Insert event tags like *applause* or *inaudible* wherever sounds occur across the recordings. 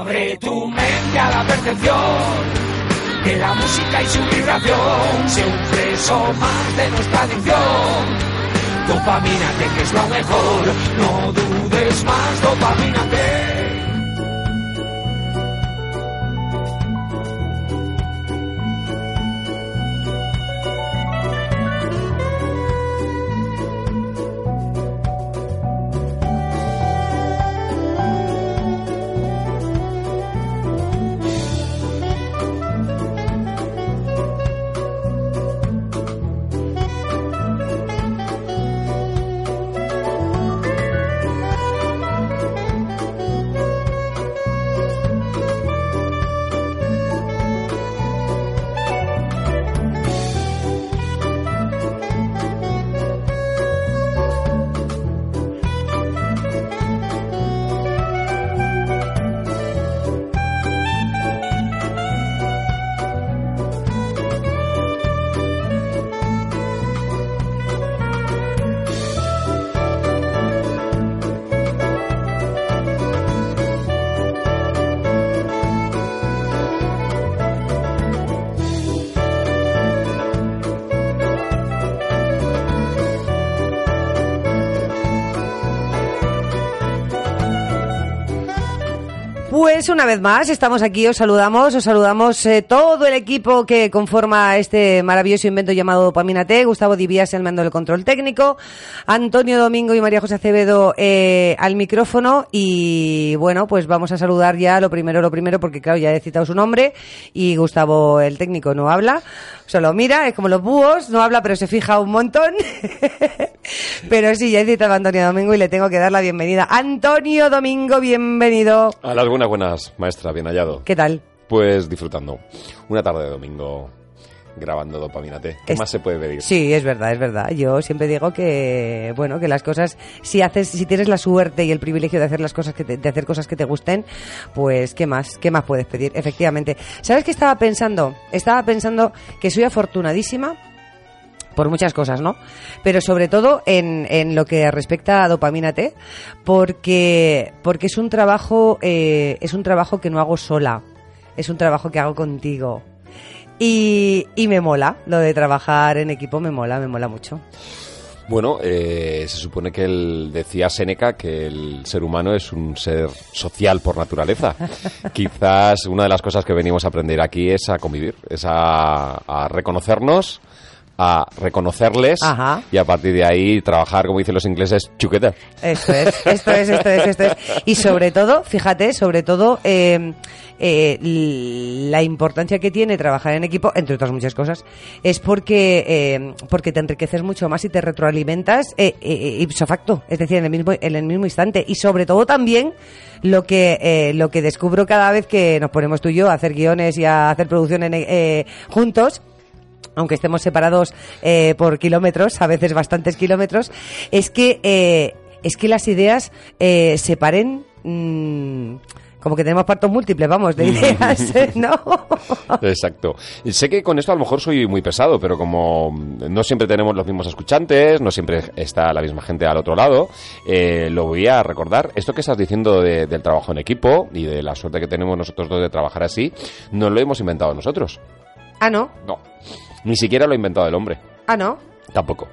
Abre tu mente a la percepción de la música y su vibración. Sé un preso más de nuestra adicción. Dopamínate que es lo mejor, no dudes más, dopamínate. Una vez más estamos aquí, os saludamos, os saludamos eh, todo el equipo que conforma este maravilloso invento llamado Dopamina T, Gustavo Divías el mando del control técnico, Antonio Domingo y María José Acevedo eh, al micrófono y bueno, pues vamos a saludar ya lo primero, lo primero, porque claro, ya he citado su nombre y Gustavo el técnico no habla, solo mira, es como los búhos, no habla pero se fija un montón, *laughs* pero sí, ya he citado a Antonio Domingo y le tengo que dar la bienvenida. Antonio Domingo, bienvenido. A las buenas, buenas, maestra, bien hallado. ¿Qué tal? Pues disfrutando. Una tarde de domingo grabando Dopamina T. ¿Qué Es- más se puede pedir? Sí, es verdad, es verdad. Yo siempre digo que, bueno, que las cosas, si haces, si tienes la suerte y el privilegio de hacer las cosas que te- de hacer cosas que te gusten, pues qué más, qué más puedes pedir, efectivamente. ¿Sabes qué estaba pensando? Estaba pensando que soy afortunadísima por muchas cosas, ¿no? Pero sobre todo en, en lo que respecta a dopamina T, porque, porque es un trabajo, eh, es un trabajo que no hago sola, es un trabajo que hago contigo. Y, y me mola, lo de trabajar en equipo me mola, me mola mucho. Bueno, eh, se supone que él decía Séneca que el ser humano es un ser social por naturaleza. *laughs* Quizás una de las cosas que venimos a aprender aquí es a convivir, es a, a reconocernos, a reconocerles Ajá. y a partir de ahí trabajar, como dicen los ingleses, together. Esto es, esto es, esto es, esto es. Y sobre todo, fíjate, sobre todo, eh, eh, la importancia que tiene trabajar en equipo, entre otras muchas cosas, es porque, eh, porque te enriqueces mucho más y te retroalimentas eh, eh, ipso facto, es decir, en el mismo, en el mismo instante. Y sobre todo también lo que, eh, lo que descubro cada vez que nos ponemos tú y yo a hacer guiones y a hacer eh, juntos, aunque estemos separados eh, por kilómetros, a veces bastantes kilómetros, es que eh, es que las ideas eh, se paren mm, como que tenemos partos múltiples, vamos, de *laughs* ideas, ¿eh? ¿no? Exacto. Sé que con esto a lo mejor soy muy pesado, pero como no siempre tenemos los mismos escuchantes, no siempre está la misma gente al otro lado, eh, lo voy a recordar. Esto que estás diciendo de- del trabajo en equipo y de la suerte que tenemos nosotros dos de trabajar así, no lo hemos inventado nosotros. ah, no, No. Ni siquiera lo ha inventado el hombre. ah, no. Tampoco.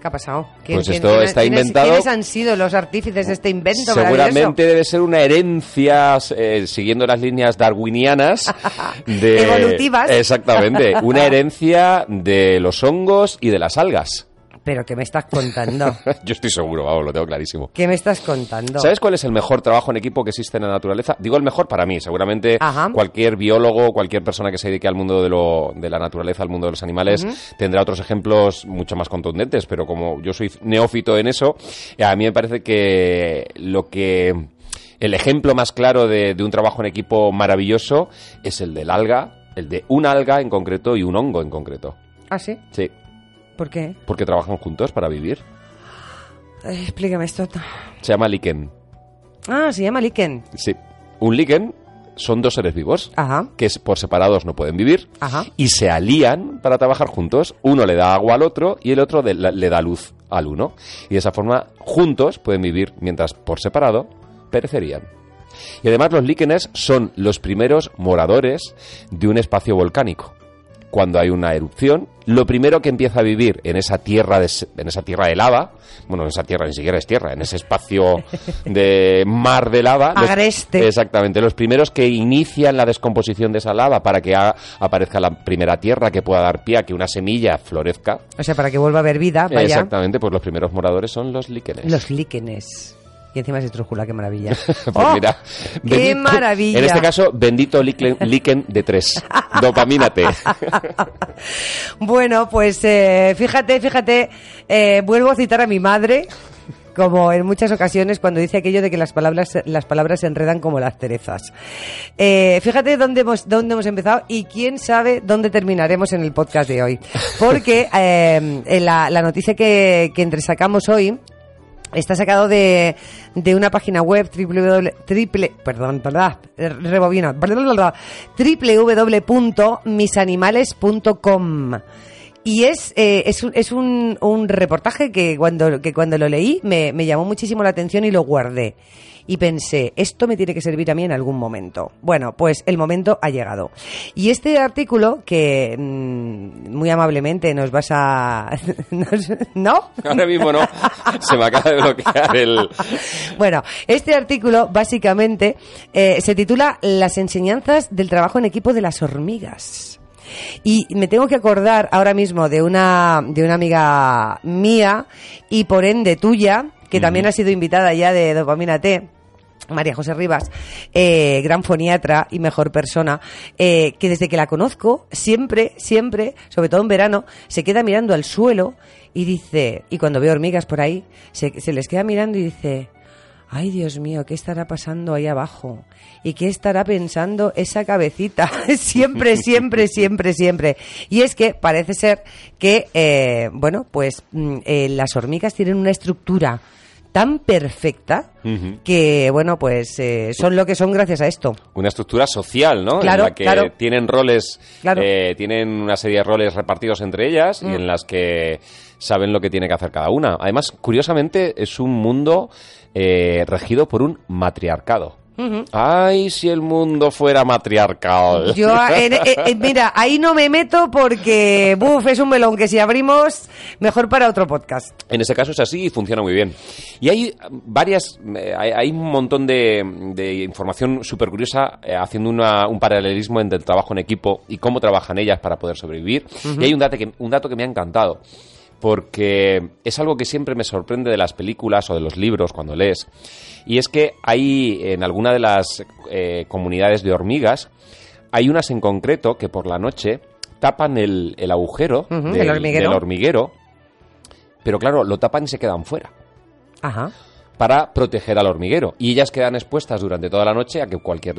¿Qué ha pasado? Pues esto está quiénes- inventado- ¿Quiénes han sido los artífices de este invento Seguramente debe ser una herencia, eh, siguiendo las líneas darwinianas, *laughs* de, Evolutivas. Exactamente, *laughs* una herencia de los hongos y de las algas. Pero ¿qué me estás contando? *laughs* Yo estoy seguro, vamos, lo tengo clarísimo. ¿Qué me estás contando? ¿Sabes cuál es el mejor trabajo en equipo que existe en la naturaleza? Digo el mejor para mí, seguramente Ajá. cualquier biólogo, cualquier persona que se dedique al mundo de, lo, de la naturaleza, al mundo de los animales, tendrá otros ejemplos mucho más contundentes, pero como yo soy neófito en eso, a mí me parece que lo que El ejemplo más claro de, de un trabajo en equipo maravilloso es el del alga, el de un alga en concreto y un hongo en concreto. ¿Ah, sí? Sí, ¿Por qué? porque trabajan juntos para vivir. Eh, explícame esto. Se llama liquen. Ah, se llama Liken. Sí. Un liquen son dos seres vivos Ajá. que por separados no pueden vivir Ajá. y se alían para trabajar juntos. Uno le da agua al otro y el otro le da luz al uno. Y de esa forma, juntos pueden vivir mientras por separado perecerían. Y además los líquenes son los primeros moradores de un espacio volcánico. Cuando hay una erupción, lo primero que empieza a vivir en esa tierra de, en esa tierra de lava, bueno, en esa tierra ni siquiera es tierra, en ese espacio *laughs* de mar de lava, los- Agreste. exactamente, los primeros que inician la descomposición de esa lava para que ha- aparezca la primera tierra que pueda dar pie a que una semilla florezca. O sea, para que vuelva a haber vida, vaya. Exactamente, pues los primeros moradores son los líquenes. Los líquenes. Y encima es estrújula, qué maravilla. *laughs* Pues ¡Oh! mira, ¡Qué bendito- maravilla! En este caso, bendito líquen, líquen de tres. *laughs* Dopamínate. *laughs* Bueno, pues eh, fíjate, fíjate, eh, vuelvo a citar a mi madre, como en muchas ocasiones cuando dice aquello de que las palabras, las palabras se enredan como las cerezas. Eh, fíjate dónde hemos, dónde hemos empezado y quién sabe dónde terminaremos en el podcast de hoy. Porque eh, la, la noticia que, que entresacamos hoy Está sacado de, de una página web www, triple, perdón, verdad, rebobino, www.misanimales.com y es, eh, es, es un, un reportaje que cuando, que cuando lo leí me, me llamó muchísimo la atención y lo guardé. Y pensé, esto me tiene que servir a mí en algún momento. Bueno, pues el momento ha llegado. Y este artículo, que mm, muy amablemente nos vas a... *laughs* nos- ¿No? Ahora mismo no. Se me acaba de bloquear el. Bueno, este artículo básicamente eh, se titula Las enseñanzas del trabajo en equipo de las hormigas. Y me tengo que acordar ahora mismo de una, de una amiga mía y por ende tuya, que también ha sido invitada ya de Dopamina T. María José Rivas, eh, gran foniatra y mejor persona, eh, que desde que la conozco, siempre, siempre, sobre todo en verano, se queda mirando al suelo y dice, y cuando ve hormigas por ahí, se, se les queda mirando y dice, ay Dios mío, ¿qué estará pasando ahí abajo? ¿Y qué estará pensando esa cabecita? *laughs* siempre, siempre, siempre, siempre. Y es que parece ser que, eh, bueno, pues mm, eh, las hormigas tienen una estructura tan perfecta que, bueno, pues eh, son lo que son gracias a esto. Una estructura social, ¿no? Claro, en la que claro. tienen roles, Claro. eh, tienen una serie de roles repartidos entre ellas y Mm. en las que saben lo que tiene que hacer cada una. Además, curiosamente, es un mundo eh, regido por un matriarcado. Ay, si el mundo fuera matriarcal. Yo, en- en- en- mira, ahí no me meto porque, buf, es un melón que si abrimos, mejor para otro podcast. En ese caso es así y funciona muy bien. Y hay varias, eh, hay, hay un montón de, de información súper curiosa eh, haciendo una- un paralelismo entre el trabajo en equipo y cómo trabajan ellas para poder sobrevivir. Y hay un dato, que, un dato que me ha encantado, porque es algo que siempre me sorprende de las películas o de los libros cuando lees. Y es que hay en alguna de las eh, comunidades de hormigas, hay unas en concreto que por la noche tapan el, el agujero del- el hormiguero. del hormiguero pero claro, lo tapan y se quedan fuera Ajá. para proteger al hormiguero. Y ellas quedan expuestas durante toda la noche a que cualquier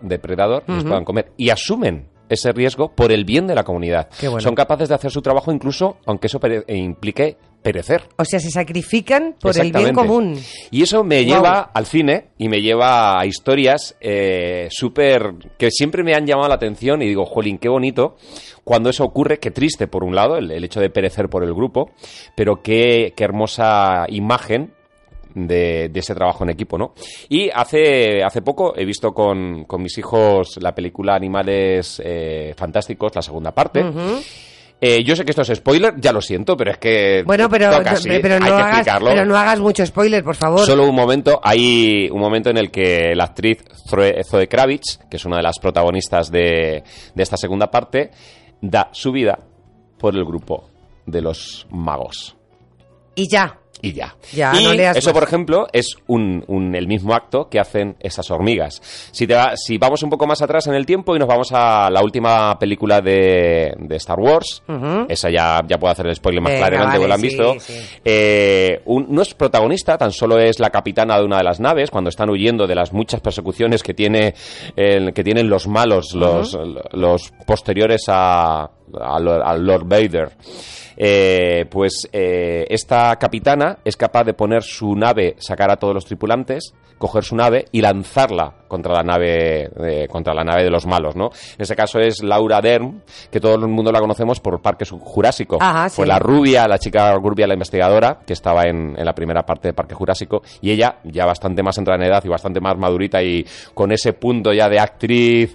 depredador les puedan comer. Y asumen ese riesgo por el bien de la comunidad. Bueno. Son capaces de hacer su trabajo incluso aunque eso pere- e implique perecer. O sea, se sacrifican por el bien común. Y eso me lleva al cine y me lleva a historias eh, súper que siempre me han llamado la atención y digo, jolín, qué bonito cuando eso ocurre, qué triste por un lado, el, el hecho de perecer por el grupo, pero qué, qué hermosa imagen de, de ese trabajo en equipo, ¿no? Y hace, hace poco he visto con, con mis hijos la película Animales eh, Fantásticos, la segunda parte. Eh, yo sé que esto es spoiler, ya lo siento, pero es que Bueno, pero, toca así, pero, hay no que hagas, explicarlo. pero no hagas mucho spoiler, por favor. Solo un momento, hay un momento en el que la actriz Zoe Zoe Kravitz, que es una de las protagonistas de, de esta segunda parte, da su vida por el grupo de los magos. Y ya. Y ya. Ya, y no leas eso, más. por ejemplo, es un, un- el mismo acto que hacen esas hormigas. Si, te va- si vamos un poco más atrás en el tiempo y nos vamos a la última película de, de Star Wars, esa ya, ya puedo hacer el spoiler más Venga, claramente, vale, lo han sí, visto. sí. Eh, un- no es protagonista, tan solo es la capitana de una de las naves cuando están huyendo de las muchas persecuciones que tiene que tienen los malos, los, los posteriores a, a Lord- Vader. Eh, pues eh, esta capitana es capaz de poner su nave, sacar a todos los tripulantes, coger su nave y lanzarla contra la nave eh, contra la nave de los malos, ¿no? En este caso es Laura Dern, que todo el mundo la conocemos por Parque Jurásico. Ajá, Fue la rubia, la chica rubia, la investigadora, que estaba en, en la primera parte de Parque Jurásico, y ella ya bastante más entrada en edad y bastante más madurita y con ese punto ya de actriz,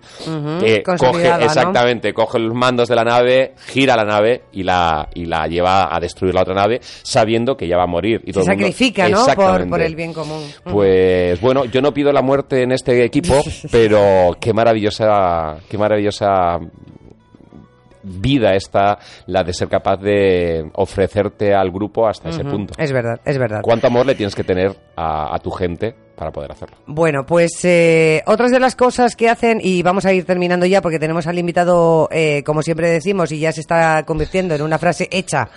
coge, exactamente, coge los mandos de la nave, gira la nave y la, y la lleva a destruir la otra nave, sabiendo que ya va a morir. Y Se todo el mundo- sacrifica, ¿no? Por, el bien común. Pues bueno, yo no pido la muerte en este equipo, *laughs* pero qué maravillosa, qué maravillosa vida esta la de ser capaz de ofrecerte al grupo hasta ese punto. Es verdad, es verdad. ¿Cuánto amor le tienes que tener a, a tu gente para poder hacerlo? Bueno, pues eh, otras de las cosas que hacen, y vamos a ir terminando ya porque tenemos al invitado, eh, como siempre decimos, y ya se está convirtiendo en una frase hecha,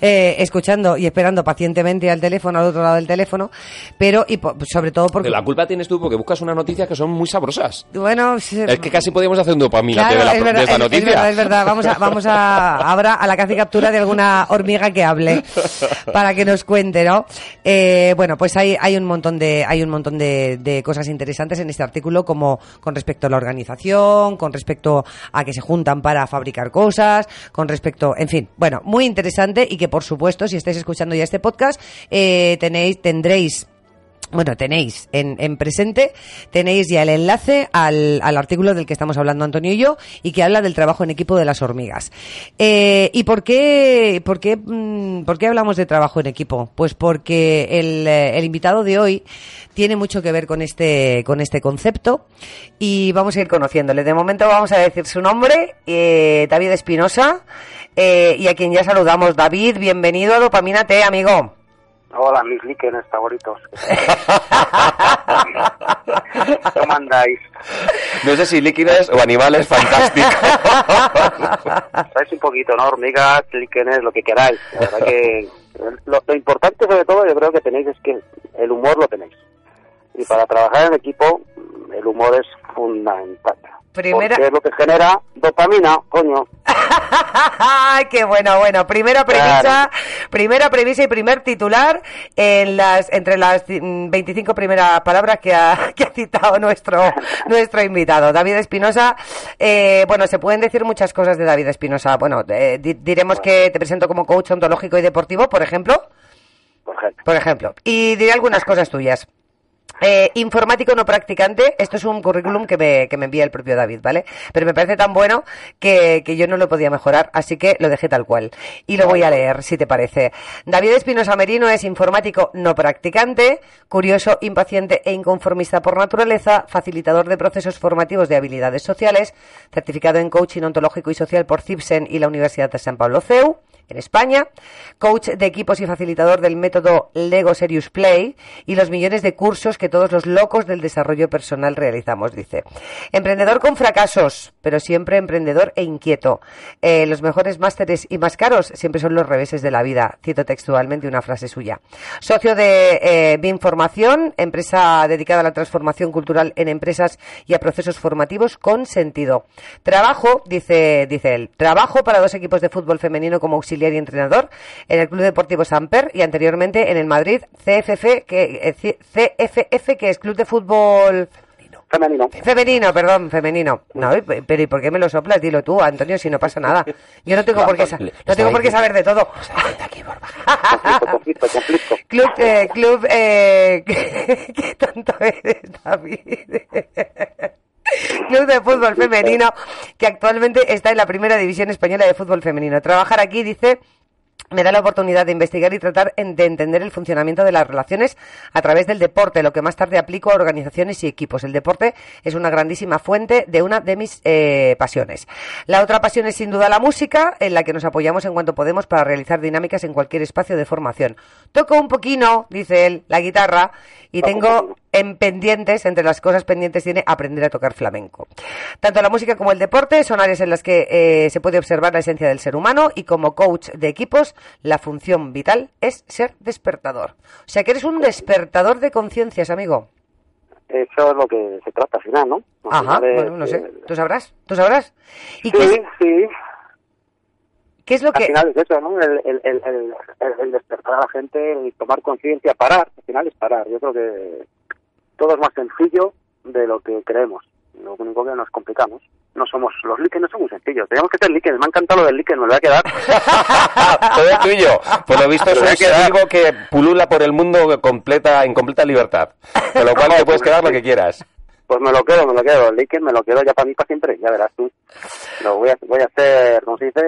eh, escuchando y esperando pacientemente al teléfono, al otro lado del teléfono, pero y po- sobre todo porque... La culpa tienes tú porque buscas unas noticias que son muy sabrosas. Bueno, Es que casi podríamos hacer un dopamina Claro, de, la, es verdad, de esta es- es noticia. verdad, es verdad. Vamos a, vamos a ahora a la caza y captura de alguna hormiga que hable *laughs* para que nos cuente, ¿no? Eh, bueno, pues hay, hay un montón de hay un montón de, de cosas interesantes en este artículo, como con respecto a la organización, con respecto a que se juntan para fabricar cosas, con respecto, en fin, bueno, muy interesante y que por supuesto, si estáis escuchando ya este podcast, eh, tenéis tendréis bueno, tenéis en, en presente, tenéis ya el enlace al, al artículo del que estamos hablando Antonio y yo y que habla del trabajo en equipo de las hormigas. Eh, ¿Y por qué, por, qué, mm, por qué hablamos de trabajo en equipo? Pues porque el, eh, el invitado de hoy tiene mucho que ver con este, con este concepto y vamos a ir conociéndole. De momento vamos a decir su nombre, eh, David Espinosa, eh, y a quien ya saludamos. David, bienvenido a Dopamina amigo. Hola, mis líquenes favoritos. *laughs* ¿Cómo andáis? No sé si líquidos o animales fantásticos. *laughs* Sabéis un poquito, ¿no? Hormigas, líquenes, lo que queráis. La verdad que lo, lo importante sobre todo yo creo que tenéis es que el humor lo tenéis. Y para trabajar en equipo, el humor es fundamental. Primera- Porque es lo que genera dopamina, coño. *laughs* ¡Ay, qué bueno, bueno! Primera premisa, Claro. primera premisa y primer titular en las entre las mm, 25 primeras palabras que ha, *laughs* que ha citado nuestro *laughs* nuestro invitado, David Espinosa. Eh, bueno, se pueden decir muchas cosas de David Espinosa. Bueno, eh, di- diremos que te presento como coach ontológico y deportivo, por ejemplo. Por ejemplo. Por ejemplo. Y diré algunas cosas tuyas. Eh, informático no practicante, esto es un currículum que me, que me envía el propio David, ¿vale? Pero me parece tan bueno que, que yo no lo podía mejorar, así que lo dejé tal cual. Y lo voy a leer, si te parece. David Espinosa Merino es informático no practicante, curioso, impaciente e inconformista por naturaleza, facilitador de procesos formativos de habilidades sociales, certificado en coaching ontológico y social por CIPSEN y la Universidad de San Pablo CEU en España, coach de equipos y facilitador del método Lego Serious Play y los millones de cursos que todos los locos del desarrollo personal realizamos, dice. Emprendedor con fracasos, pero siempre emprendedor e inquieto. Eh, los mejores másteres y más caros siempre son los reveses de la vida, cito textualmente una frase suya. Socio de eh, Binformación, empresa dedicada a la transformación cultural en empresas y a procesos formativos con sentido. Trabajo, dice, dice él, trabajo para dos equipos de fútbol femenino como auxiliar y entrenador en el Club Deportivo Samper y anteriormente en el Madrid CFF, que, eh, CFF, que es Club de Fútbol Femenino. femenino, perdón, femenino. No, pero ¿y por qué me lo soplas? Dilo tú, Antonio, si no pasa *laughs* nada. Yo no tengo por qué, no tengo por qué saber de todo. Conflicto, *laughs* conflicto, conflicto. Club, eh, club, eh, *laughs* qué tonto eres, David. *laughs* Club de fútbol femenino que actualmente está en la primera división española de fútbol femenino. Trabajar aquí, dice, me da la oportunidad de investigar y tratar de entender el funcionamiento de las relaciones a través del deporte, lo que más tarde aplico a organizaciones y equipos. El deporte es una grandísima fuente de una de mis eh, pasiones. La otra pasión es sin duda la música, en la que nos apoyamos en cuanto podemos para realizar dinámicas en cualquier espacio de formación. Toco un poquino, dice él, la guitarra y tengo. En pendientes, entre las cosas pendientes tiene aprender a tocar flamenco. Tanto la música como el deporte son áreas en las que eh, se puede observar la esencia del ser humano y como coach de equipos, la función vital es ser despertador. O sea que eres un despertador de conciencias, amigo. Eso es lo que se trata al final, ¿no? Al Ajá, final bueno, no sé, eh, tú sabrás, tú sabrás. ¿Y Sí, qué, es, sí. qué es lo Al que... final es eso, ¿no? El, el, el, el- el despertar a la gente, el tomar conciencia, parar. Al final es parar. Yo creo que todo es más sencillo de lo que creemos. Lo único que nos complicamos. No somos, los líquenes son muy sencillos. Tenemos que ser líquenes. Me ha encantado lo del líquen, me lo voy a quedar. *laughs* Todo es tuyo. Por lo visto es vivo que pulula por el mundo completa, en completa libertad. Con lo cual te puedes quedar lo que quieras. Pues me lo quedo, me lo quedo. El líquen me lo quedo ya para mí para siempre. Ya verás tú. Lo voy a, voy a hacer, como se dice,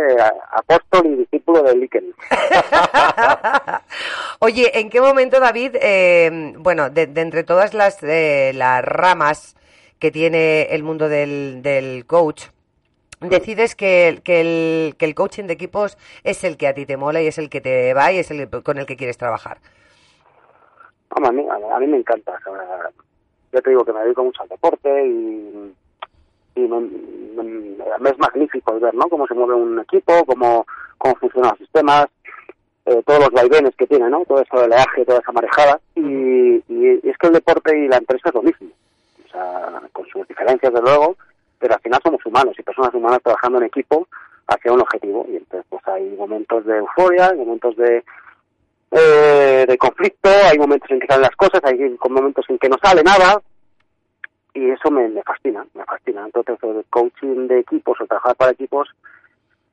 apóstol y discípulo del líquen. *laughs* Oye, ¿en qué momento, David, eh, bueno, de, de entre todas las, eh, las ramas que tiene el mundo del, del coach, decides que, el- que, el, que el coaching de equipos es el que a ti te mola y es el que te va y es el con el que quieres trabajar? A, mí, a mí me encanta. Yo te digo que me dedico mucho al deporte y, y me, me- me es magnífico ver ¿no? cómo se mueve un equipo, cómo, cómo funcionan los sistemas, eh, todos los vaivenes que tiene, ¿no? todo ese oleaje, toda esa marejada. Y, y- y es que el deporte y la empresa es lo mismo. O sea, con sus diferencias, desde luego, pero al final somos humanos y personas humanas trabajando en equipo hacia un objetivo. Y entonces, pues hay momentos de euforia, momentos de, eh, de conflicto, hay momentos en que salen las cosas, hay momentos en que no sale nada, y eso me, fascina, me fascina. Entonces, el coaching de equipos o trabajar para equipos,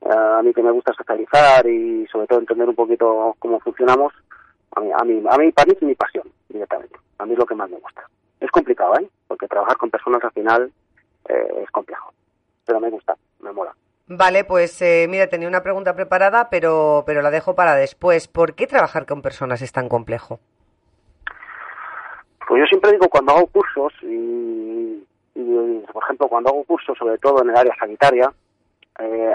eh, a mí que me gusta socializar y sobre todo entender un poquito cómo funcionamos, a mí, a mí, a mí para mí es mi pasión, directamente. A mí es lo que más me gusta. Es complicado, ¿eh? Porque trabajar con personas al final eh, es complejo, pero me gusta, me mola. Vale, pues eh, mira, tenía una pregunta preparada, pero, pero la dejo para después. ¿Por qué trabajar con personas es tan complejo? Pues yo siempre digo cuando hago cursos y, y, por ejemplo cuando hago cursos sobre todo en el área sanitaria eh,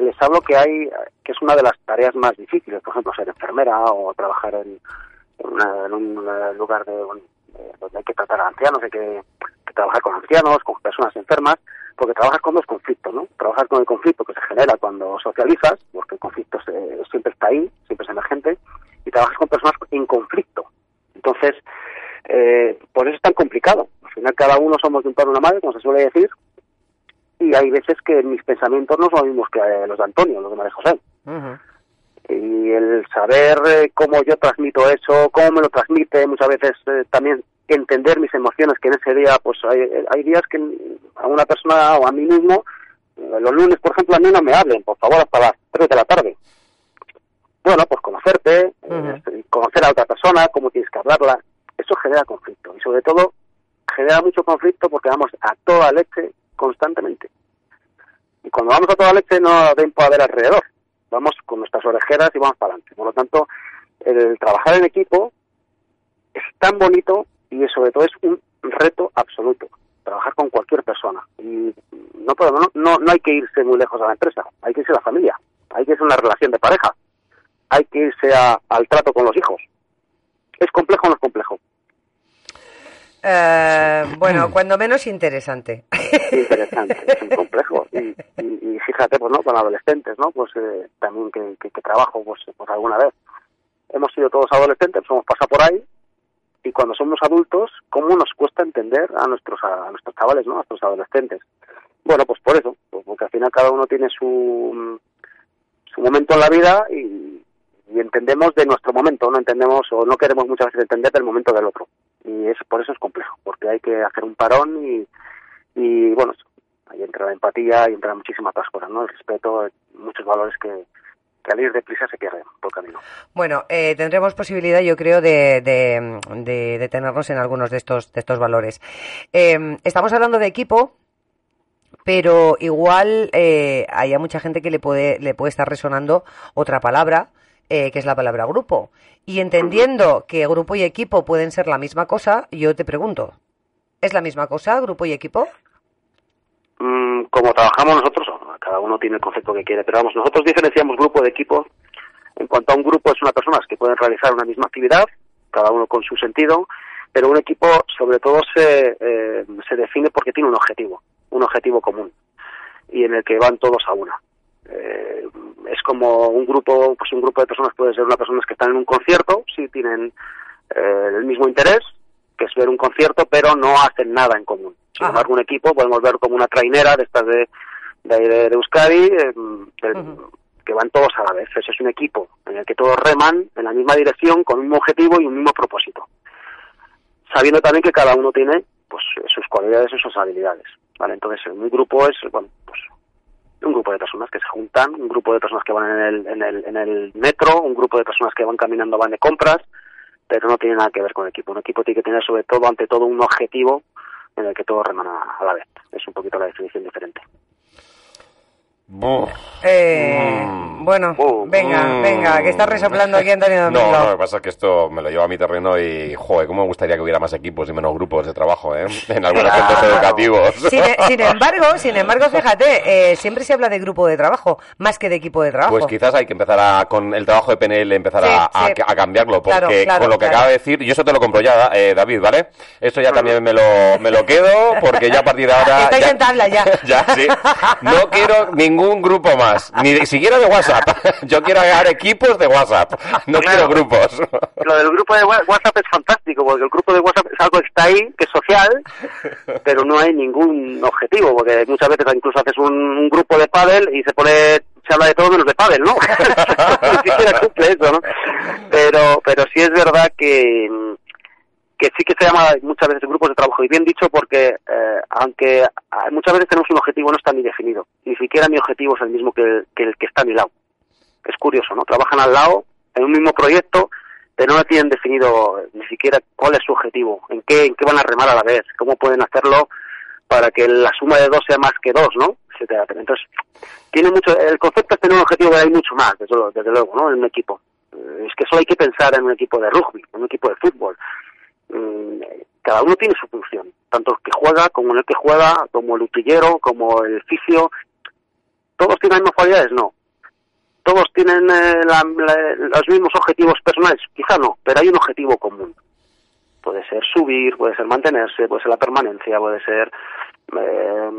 les hablo que hay que es una de las tareas más difíciles por ejemplo ser enfermera o trabajar en, una- un lugar de, donde hay que tratar a ancianos hay que trabajar con ancianos con personas enfermas porque trabajas con dos conflictos no trabajas con el conflicto que se genera cuando socializas porque el conflicto se- siempre está ahí siempre es emergente y trabajas con personas en conflicto entonces eh, por eso es tan complicado. Al final cada uno somos de un padre y una madre, como se suele decir, y hay veces que mis pensamientos no son los mismos que eh, los de Antonio, los de María José. Y el saber eh, cómo yo transmito eso, cómo me lo transmite, muchas veces eh, también entender mis emociones, que en ese día, pues hay, hay días que a una persona o a mí mismo, eh, los lunes, por ejemplo, a mí no me hablen, por favor, hasta las 3 de la tarde. Bueno, pues conocerte, eh, conocer a otra persona, cómo tienes que hablarla, eso genera conflicto. Y sobre todo, genera mucho conflicto porque vamos a toda leche constantemente. Y cuando vamos a toda leche no da tiempo a ver alrededor. Vamos con nuestras orejeras y vamos para adelante. Por lo tanto, el trabajar en equipo es tan bonito y sobre todo es un reto absoluto. Trabajar con cualquier persona. Y no podemos, no, no, no hay que irse muy lejos a la empresa, hay que irse a la familia, hay que irse a una relación de pareja, hay que irse a- al trato con los hijos. ¿Es complejo o no es complejo? Eh, bueno, *clears throat* cuando menos interesante. interesante, es un complejo. *laughs* Y, y- y fíjate, pues no, con adolescentes, ¿no? Pues eh, también que, que- que trabajo, pues, pues alguna vez. Hemos sido todos adolescentes, hemos pasado por ahí, y cuando somos adultos, ¿cómo nos cuesta entender a nuestros a nuestros chavales, ¿no? A nuestros adolescentes. Bueno, pues por eso, pues porque al final cada uno tiene su su momento en la vida y, y entendemos de nuestro momento, no entendemos o no queremos muchas veces entender del momento del otro. Y es por eso es complejo, porque hay que hacer un parón y, y bueno, ahí entra la empatía y entra muchísimas otras cosas, ¿no? El respeto, muchos valores que, que al ir deprisa se pierden por camino. Bueno, eh, tendremos posibilidad, yo creo, de, de, de detenernos en algunos de estos, de estos valores. Eh, estamos hablando de equipo, pero igual eh, hay a mucha gente que le puede, le puede estar resonando otra palabra eh, que es la palabra grupo. Y entendiendo que grupo y equipo pueden ser la misma cosa, yo te pregunto, ¿es la misma cosa grupo y equipo? Mm, como trabajamos nosotros, cada uno tiene el concepto que quiere, pero vamos, nosotros diferenciamos grupo de equipo. En cuanto a un grupo, es una personas que pueden realizar una misma actividad, cada uno con su sentido, pero un equipo sobre todo se, eh, se define porque tiene un objetivo, un objetivo común, y en el que van todos a una. Eh, es como un grupo, pues un grupo de personas puede ser una personas que están en un concierto, sí tienen eh, el mismo interés, que es ver un concierto, pero no hacen nada en común. Sin embargo, un equipo podemos ver como una trainera de estas de, de, de- de Euskadi, eh, que van todos a la vez. Eso es un equipo en el que todos reman en la misma dirección, con un mismo objetivo y un mismo propósito. Sabiendo también que cada uno tiene pues sus cualidades y sus habilidades. ¿vale? Entonces, un grupo es, bueno, pues un grupo de personas que se juntan, un grupo de personas que van en el, en el, en el metro, un grupo de personas que van caminando, van de compras, pero no tiene nada que ver con el equipo. Un equipo tiene que tener sobre todo, ante todo, un objetivo en el que todos reman a la vez. Es un poquito la definición diferente. Buf. Eh, Mm. Bueno, venga, mm. venga, que está resoplando aquí Antonio No, Domingo. no, lo que pasa es que esto me lo lleva a mi terreno y, joder, cómo me gustaría que hubiera más equipos y menos grupos de trabajo, ¿eh? *laughs* En algunos Claro. centros educativos. Sin, sin *laughs* embargo, sin embargo, fíjate, eh, siempre se habla de grupo de trabajo, más que de equipo de trabajo. Pues quizás hay que empezar a, con el trabajo de PNL, empezar Sí, a, a- sí. a cambiarlo, porque Claro, claro, con lo que claro. acaba de decir, y eso te lo compro ya, eh, David, ¿vale? Esto ya también me lo, me lo quedo, porque ya a partir de ahora... *laughs* Estáis ya, en tabla ya. ya, sí. No quiero ningún grupo más, ni de- siquiera de WhatsApp. *laughs* Yo quiero agregar equipos de WhatsApp, no quiero grupos. Lo del grupo de WhatsApp es fantástico, porque el grupo de WhatsApp es algo que está ahí, que es social, pero no hay ningún objetivo, porque muchas veces incluso haces un, un grupo de pádel y se pone, se habla de todo menos de pádel, ¿no? *laughs* Ni siquiera cumple eso, ¿no? Pero, pero sí es verdad que, que sí que se llama muchas veces grupos de trabajo, y bien dicho porque, eh, aunque muchas veces tenemos un objetivo, no está ni definido, ni siquiera mi objetivo es el mismo que el que, el que está a mi lado. Es curioso, ¿no? Trabajan al lado, en un mismo proyecto, pero no tienen definido ni siquiera cuál es su objetivo, en qué, en qué van a remar a la vez, cómo pueden hacerlo para que la suma de dos sea más que dos, ¿no? Etcétera. Entonces, tiene mucho, el concepto es tener un objetivo que hay mucho más, desde, luego- desde luego, ¿no? En un equipo. Es que solo hay que pensar en un equipo de rugby, en un equipo de fútbol. Mm, Cada uno tiene su función, tanto el que juega como el que juega, como el utillero, como el fisio. ¿Todos tienen las mismas cualidades? No todos tienen eh, la- los mismos objetivos personales, quizá no, pero hay un objetivo común. Puede ser subir, puede ser mantenerse, puede ser la permanencia, puede ser eh,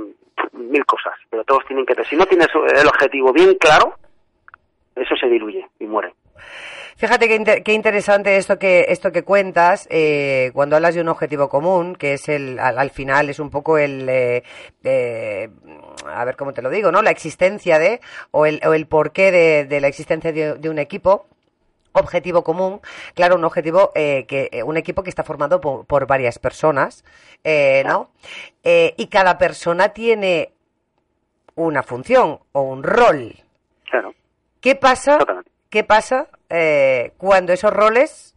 mil cosas, pero todos tienen que tener. Si no tienes el objetivo bien claro, eso se diluye y muere. Fíjate qué, inter- qué interesante esto que esto que cuentas eh, cuando hablas de un objetivo común, que es el al, al final es un poco el eh, eh, a ver cómo te lo digo, ¿no? La existencia de o el, o el porqué de, de la existencia de, de un equipo objetivo común, claro, un objetivo eh, que eh, un equipo que está formado por, por varias personas, eh, ¿no? Eh, y cada persona tiene una función o un rol. Claro. ¿Qué pasa? Totalmente. ¿Qué pasa eh, cuando esos roles?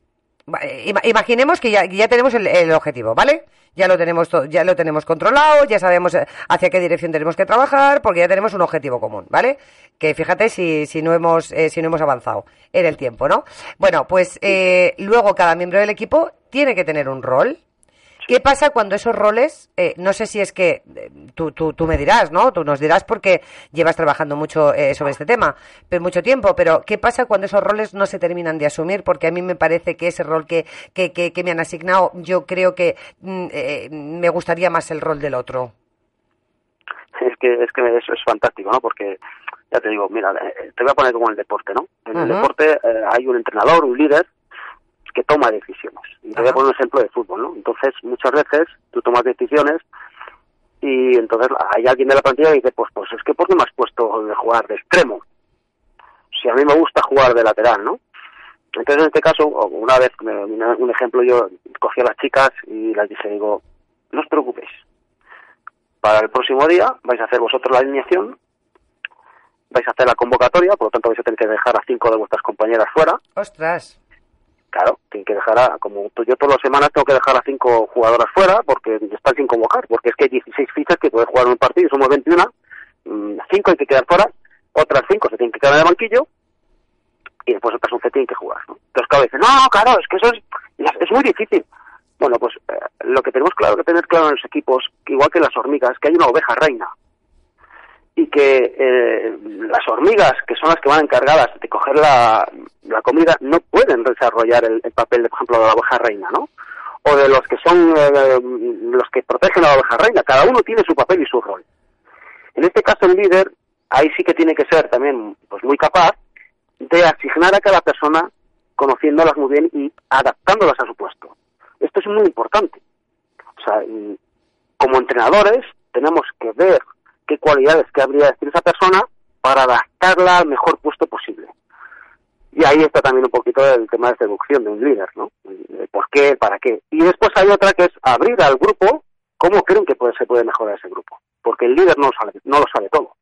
eh, ima- Imaginemos que ya, ya tenemos el, el objetivo, ¿vale? Ya lo tenemos to- ya lo tenemos controlado, ya sabemos eh, hacia qué dirección tenemos que trabajar, porque ya tenemos un objetivo común, ¿vale? Que fíjate si, si no hemos eh, si no hemos avanzado en el tiempo, ¿no? Bueno, pues eh, luego cada miembro del equipo tiene que tener un rol. ¿Qué pasa cuando esos roles, eh, no sé si es que eh, tú, tú, tú me dirás, ¿no? Tú nos dirás porque llevas trabajando mucho eh, sobre este tema, pero mucho tiempo, pero ¿qué pasa cuando esos roles no se terminan de asumir? Porque a mí me parece que ese rol que, que, que, que me han asignado, yo creo que mm, eh, me gustaría más el rol del otro. Es que, es que eso es fantástico, ¿no? Porque, ya te digo, mira, eh, te voy a poner como en el deporte, ¿no? En el deporte eh, hay un entrenador, un líder, que toma decisiones. Y te voy a poner un ejemplo de fútbol, ¿no? Entonces, muchas veces tú tomas decisiones y entonces hay alguien de la plantilla que dice, pues, pues es que ¿por qué me has puesto de jugar de extremo? Si a mí me gusta jugar de lateral, ¿no? Entonces, en este caso, una vez, un ejemplo, yo cogí a las chicas y las dije, digo, no os preocupéis. Para el próximo día vais a hacer vosotros la alineación, vais a hacer la convocatoria, por lo tanto vais a tener que dejar a cinco de vuestras compañeras fuera. Ostras. Claro, tienen que dejar a, como yo todas las semanas tengo que dejar a cinco jugadoras fuera porque están sin convocar, porque es que hay 16 fichas que pueden jugar en un partido y somos 21, mm, cinco hay que quedar fuera, otras cinco se tienen que quedar en el banquillo y después otras 11 tienen que jugar. ¿no? Entonces, claro, dicen, no, claro, es que eso es, es muy difícil. Bueno, pues eh, lo que tenemos claro que tener claro en los equipos, igual que las hormigas, que hay una oveja reina y que eh, las hormigas, que son las que van encargadas de coger la, la comida, no pueden desarrollar el, papel, de, por ejemplo, de la oveja reina, ¿no? O de los que son eh, los que protegen a la oveja reina. Cada uno tiene su papel y su rol. En este caso, el líder, ahí sí que tiene que ser también pues muy capaz de asignar a cada persona conociéndolas muy bien y adaptándolas a su puesto. Esto es muy importante. O sea, como entrenadores tenemos que ver qué cualidades, qué habilidades tiene esa persona para adaptarla al mejor puesto posible. Y ahí está también un poquito el tema de seducción de un líder, ¿no? ¿Por qué? ¿Para qué? Y después hay otra que es abrir al grupo cómo creen que se puede mejorar ese grupo. Porque el líder no lo sabe, no lo sabe todo.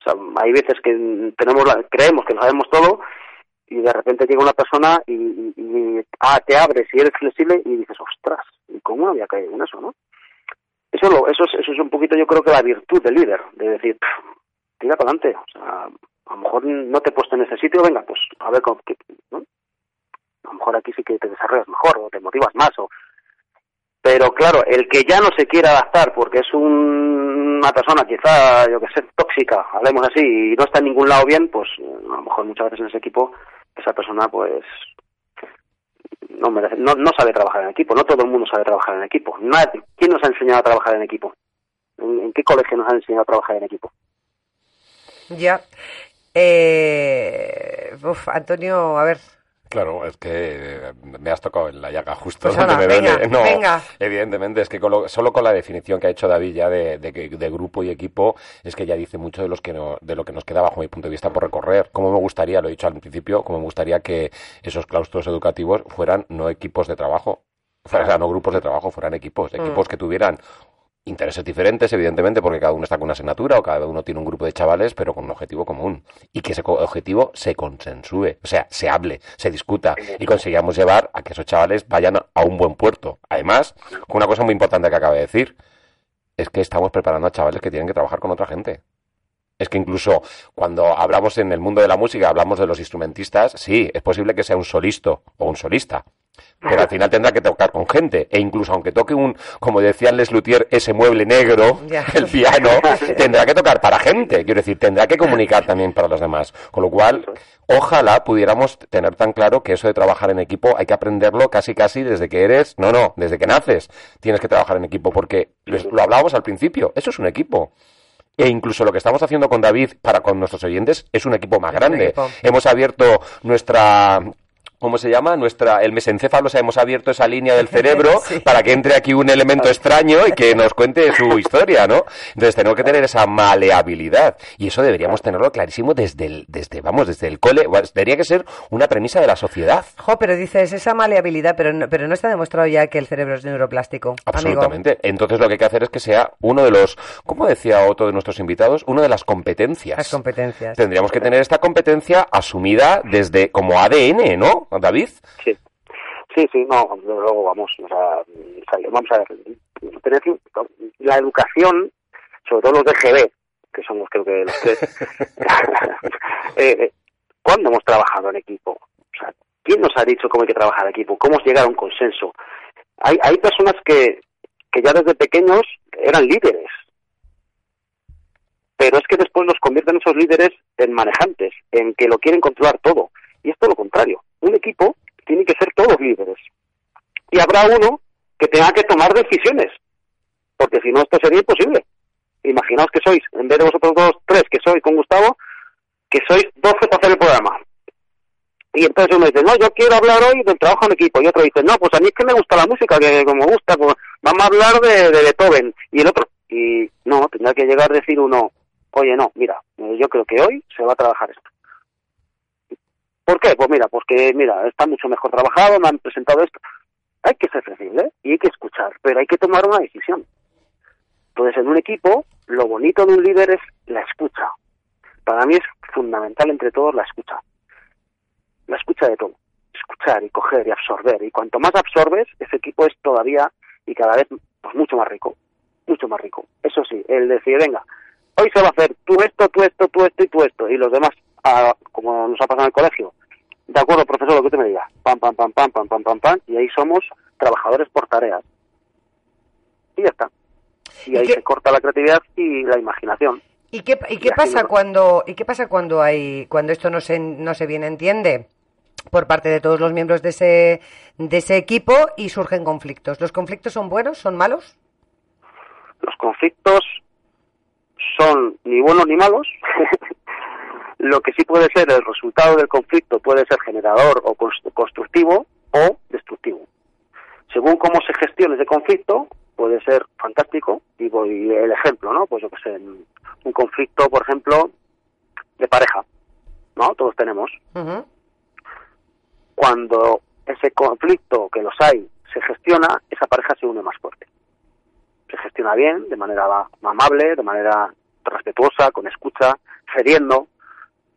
O sea, hay veces que tenemos creemos que lo sabemos todo y de repente llega una persona y, y, ah, te abres y eres flexible y dices, ostras, ¿y cómo no había caído en eso, no? Eso, lo, eso, es, eso es un poquito, yo creo que la virtud del líder, de decir, tira para adelante, o sea, a lo mejor no te he puesto en ese sitio, venga, pues a ver, cómo, ¿no? a lo mejor aquí sí que te desarrollas mejor o te motivas más o pero claro, el que ya no se quiere adaptar porque es una persona quizá, yo que sé, tóxica, hablemos así, y no está en ningún lado bien, pues a lo mejor muchas veces en ese equipo esa persona pues no, no, sabe trabajar en equipo, no todo el mundo sabe trabajar en equipo. ¿Quién nos ha enseñado a trabajar en equipo? ¿En, qué colegio nos han enseñado a trabajar en equipo? Ya. Eh, uf, Antonio, a ver, Claro, es que me has tocado en la llaga justo pues donde me venga, No, evidentemente, es que solo con la definición que ha hecho David ya de, de, grupo y equipo, es que ya dice mucho de, los que de lo que nos queda bajo mi punto de vista por recorrer. Como me gustaría, lo he dicho al principio, como me gustaría que esos claustros educativos fueran no equipos de trabajo, o sea, no grupos de trabajo, fueran equipos, mm. equipos que tuvieran intereses diferentes, evidentemente, porque cada uno está con una asignatura o cada uno tiene un grupo de chavales, pero con un objetivo común. Y que ese objetivo se consensúe, o sea, se hable, se discuta y consigamos llevar a que esos chavales vayan a un buen puerto. Además, una cosa muy importante que acaba de decir, es que estamos preparando a chavales que tienen que trabajar con otra gente. Es que incluso cuando hablamos en el mundo de la música, hablamos de los instrumentistas, sí, es posible que sea un solisto o un solista, pero al final tendrá que tocar con gente. E incluso aunque toque un, como decía Les Luthier, ese mueble negro, *laughs* el piano, tendrá que tocar para gente. Quiero decir, tendrá que comunicar también para los demás. Con lo cual, ojalá pudiéramos tener tan claro que eso de trabajar en equipo hay que aprenderlo casi casi desde que eres, no, no, desde que naces tienes que trabajar en equipo porque lo hablábamos al principio, eso es un equipo. E incluso lo que estamos haciendo con David para con nuestros oyentes es un equipo más grande. Hemos abierto nuestra ¿cómo se llama? Nuestra, el mesencéfalo, o sea, hemos abierto esa línea del *laughs* cerebro para que entre aquí un elemento extraño y que nos cuente su *laughs* historia, ¿no? Entonces tenemos que tener esa maleabilidad y eso deberíamos tenerlo clarísimo desde el, desde, vamos, desde el cole, debería que ser una premisa de la sociedad. Jo, pero dices esa maleabilidad, pero no, pero no está demostrado ya que el cerebro es neuroplástico. Absolutamente. Entonces lo que hay que hacer es que sea uno de los, ¿cómo decía otro de nuestros invitados? Uno de las competencias. Las competencias. Tendríamos que tener esta competencia asumida desde como ADN, ¿no? David? Sí. Sí, sí, no, luego vamos, o sea, vamos a ver, la educación, sobre todo los de GB, que somos creo que los tres, *laughs* eh, eh, ¿cuándo hemos trabajado en equipo? O sea, ¿quién nos ha dicho cómo hay que trabajar en equipo? ¿Cómo llegado a un consenso? Hay, hay personas que, que ya desde pequeños eran líderes, pero es que después nos convierten esos líderes en manejantes, en que lo quieren controlar todo. Y esto es lo contrario. Un equipo tiene que ser todos líderes. Y habrá uno que tenga que tomar decisiones, porque si no esto sería imposible. Imaginaos que sois, en vez de vosotros dos, tres que sois con Gustavo, que sois doce para hacer el programa. Y entonces uno dice, no, yo quiero hablar hoy del trabajo en equipo. Y otro dice, no, pues a mí es que me gusta la música, que como gusta, pues vamos a hablar de, de Beethoven. Y el otro, y no, tendrá que llegar a decir uno, oye, no, mira, yo creo que hoy se va a trabajar esto. ¿Por qué? Pues mira, porque mira, está mucho mejor trabajado, me han presentado esto. Hay que ser flexible y hay que escuchar, pero hay que tomar una decisión. Entonces, en un equipo, lo bonito de un líder es la escucha. Para mí es fundamental entre todos la escucha. La escucha de todo. Escuchar y coger y absorber. Y cuanto más absorbes, ese equipo es todavía y cada vez pues, mucho más rico. Mucho más rico. Eso sí, el decir, venga, hoy se va a hacer tú esto, tú esto, tú esto y tú esto. Y los demás a, como nos ha pasado en el colegio. De acuerdo, profesor, lo que usted me diga. Pam, pam, pam, pam, pam, pam, pam, pam. Y ahí somos trabajadores por tareas. Y ya está. Y, ¿Y ahí se corta la creatividad y la imaginación. ¿Y qué, y qué pasa no- cuando y qué pasa cuando hay cuando esto no se no se bien entiende por parte de todos los miembros de ese de ese equipo y surgen conflictos? ¿Los conflictos son buenos, son malos? Los conflictos son ni buenos ni malos. *laughs* Lo que sí puede ser el resultado del conflicto puede ser generador o cons- constructivo o destructivo. Según cómo se gestione ese conflicto, puede ser fantástico. Y voy el ejemplo, ¿no? Pues yo que sé, un conflicto, por ejemplo, de pareja, ¿no? Todos tenemos. Cuando ese conflicto, que los hay, se gestiona, esa pareja se une más fuerte. Se gestiona bien, de manera amable, de manera respetuosa, con escucha, cediendo.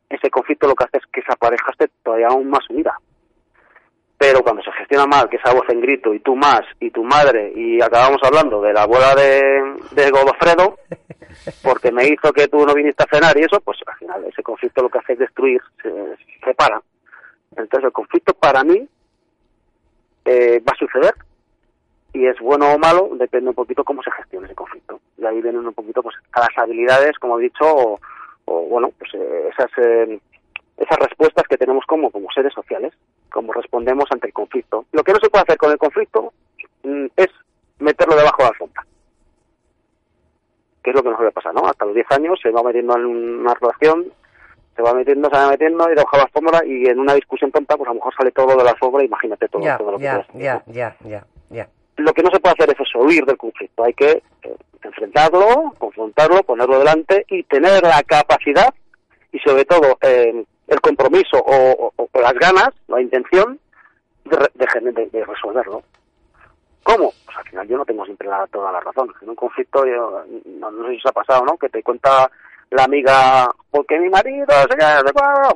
Ese conflicto lo que hace es que esa pareja esté todavía aún más unida. Pero cuando se gestiona mal, que esa voz en grito, y tú más, y tu madre, y acabamos hablando de la abuela de, de Godofredo, *laughs* porque me hizo que tú no viniste a cenar y eso, pues al final ese conflicto lo que hace es destruir, se se separa. Entonces el conflicto para mí eh, va a suceder y es bueno o malo, depende un poquito cómo se gestione ese conflicto. Y ahí vienen un poquito pues a las habilidades, como he dicho, o, o, bueno, pues eh, esas eh, esas respuestas que tenemos como, como seres sociales, cómo respondemos ante el conflicto. Lo que no se puede hacer con el conflicto mm, es meterlo debajo de la alfombra. Que es lo que nos suele pasar, ¿no? Hasta los 10 años se va metiendo en una relación, se va metiendo, se va metiendo y debajo de la alfombra y en una discusión tonta, pues a lo mejor sale todo de la alfombra, imagínate todo, Ya, todo lo que ya, ya, ya, ya, ya. Lo que no se puede hacer es eso, huir del conflicto. Hay que eh, enfrentarlo, confrontarlo, ponerlo delante y tener la capacidad y sobre todo eh, el compromiso o, las ganas, la intención de, de de- resolverlo. ¿Cómo? Pues al final yo no tengo siempre la- toda la razón. En un conflicto, yo, no, sé si os ha pasado, ¿no? Que te cuenta la amiga, porque mi marido, se queda-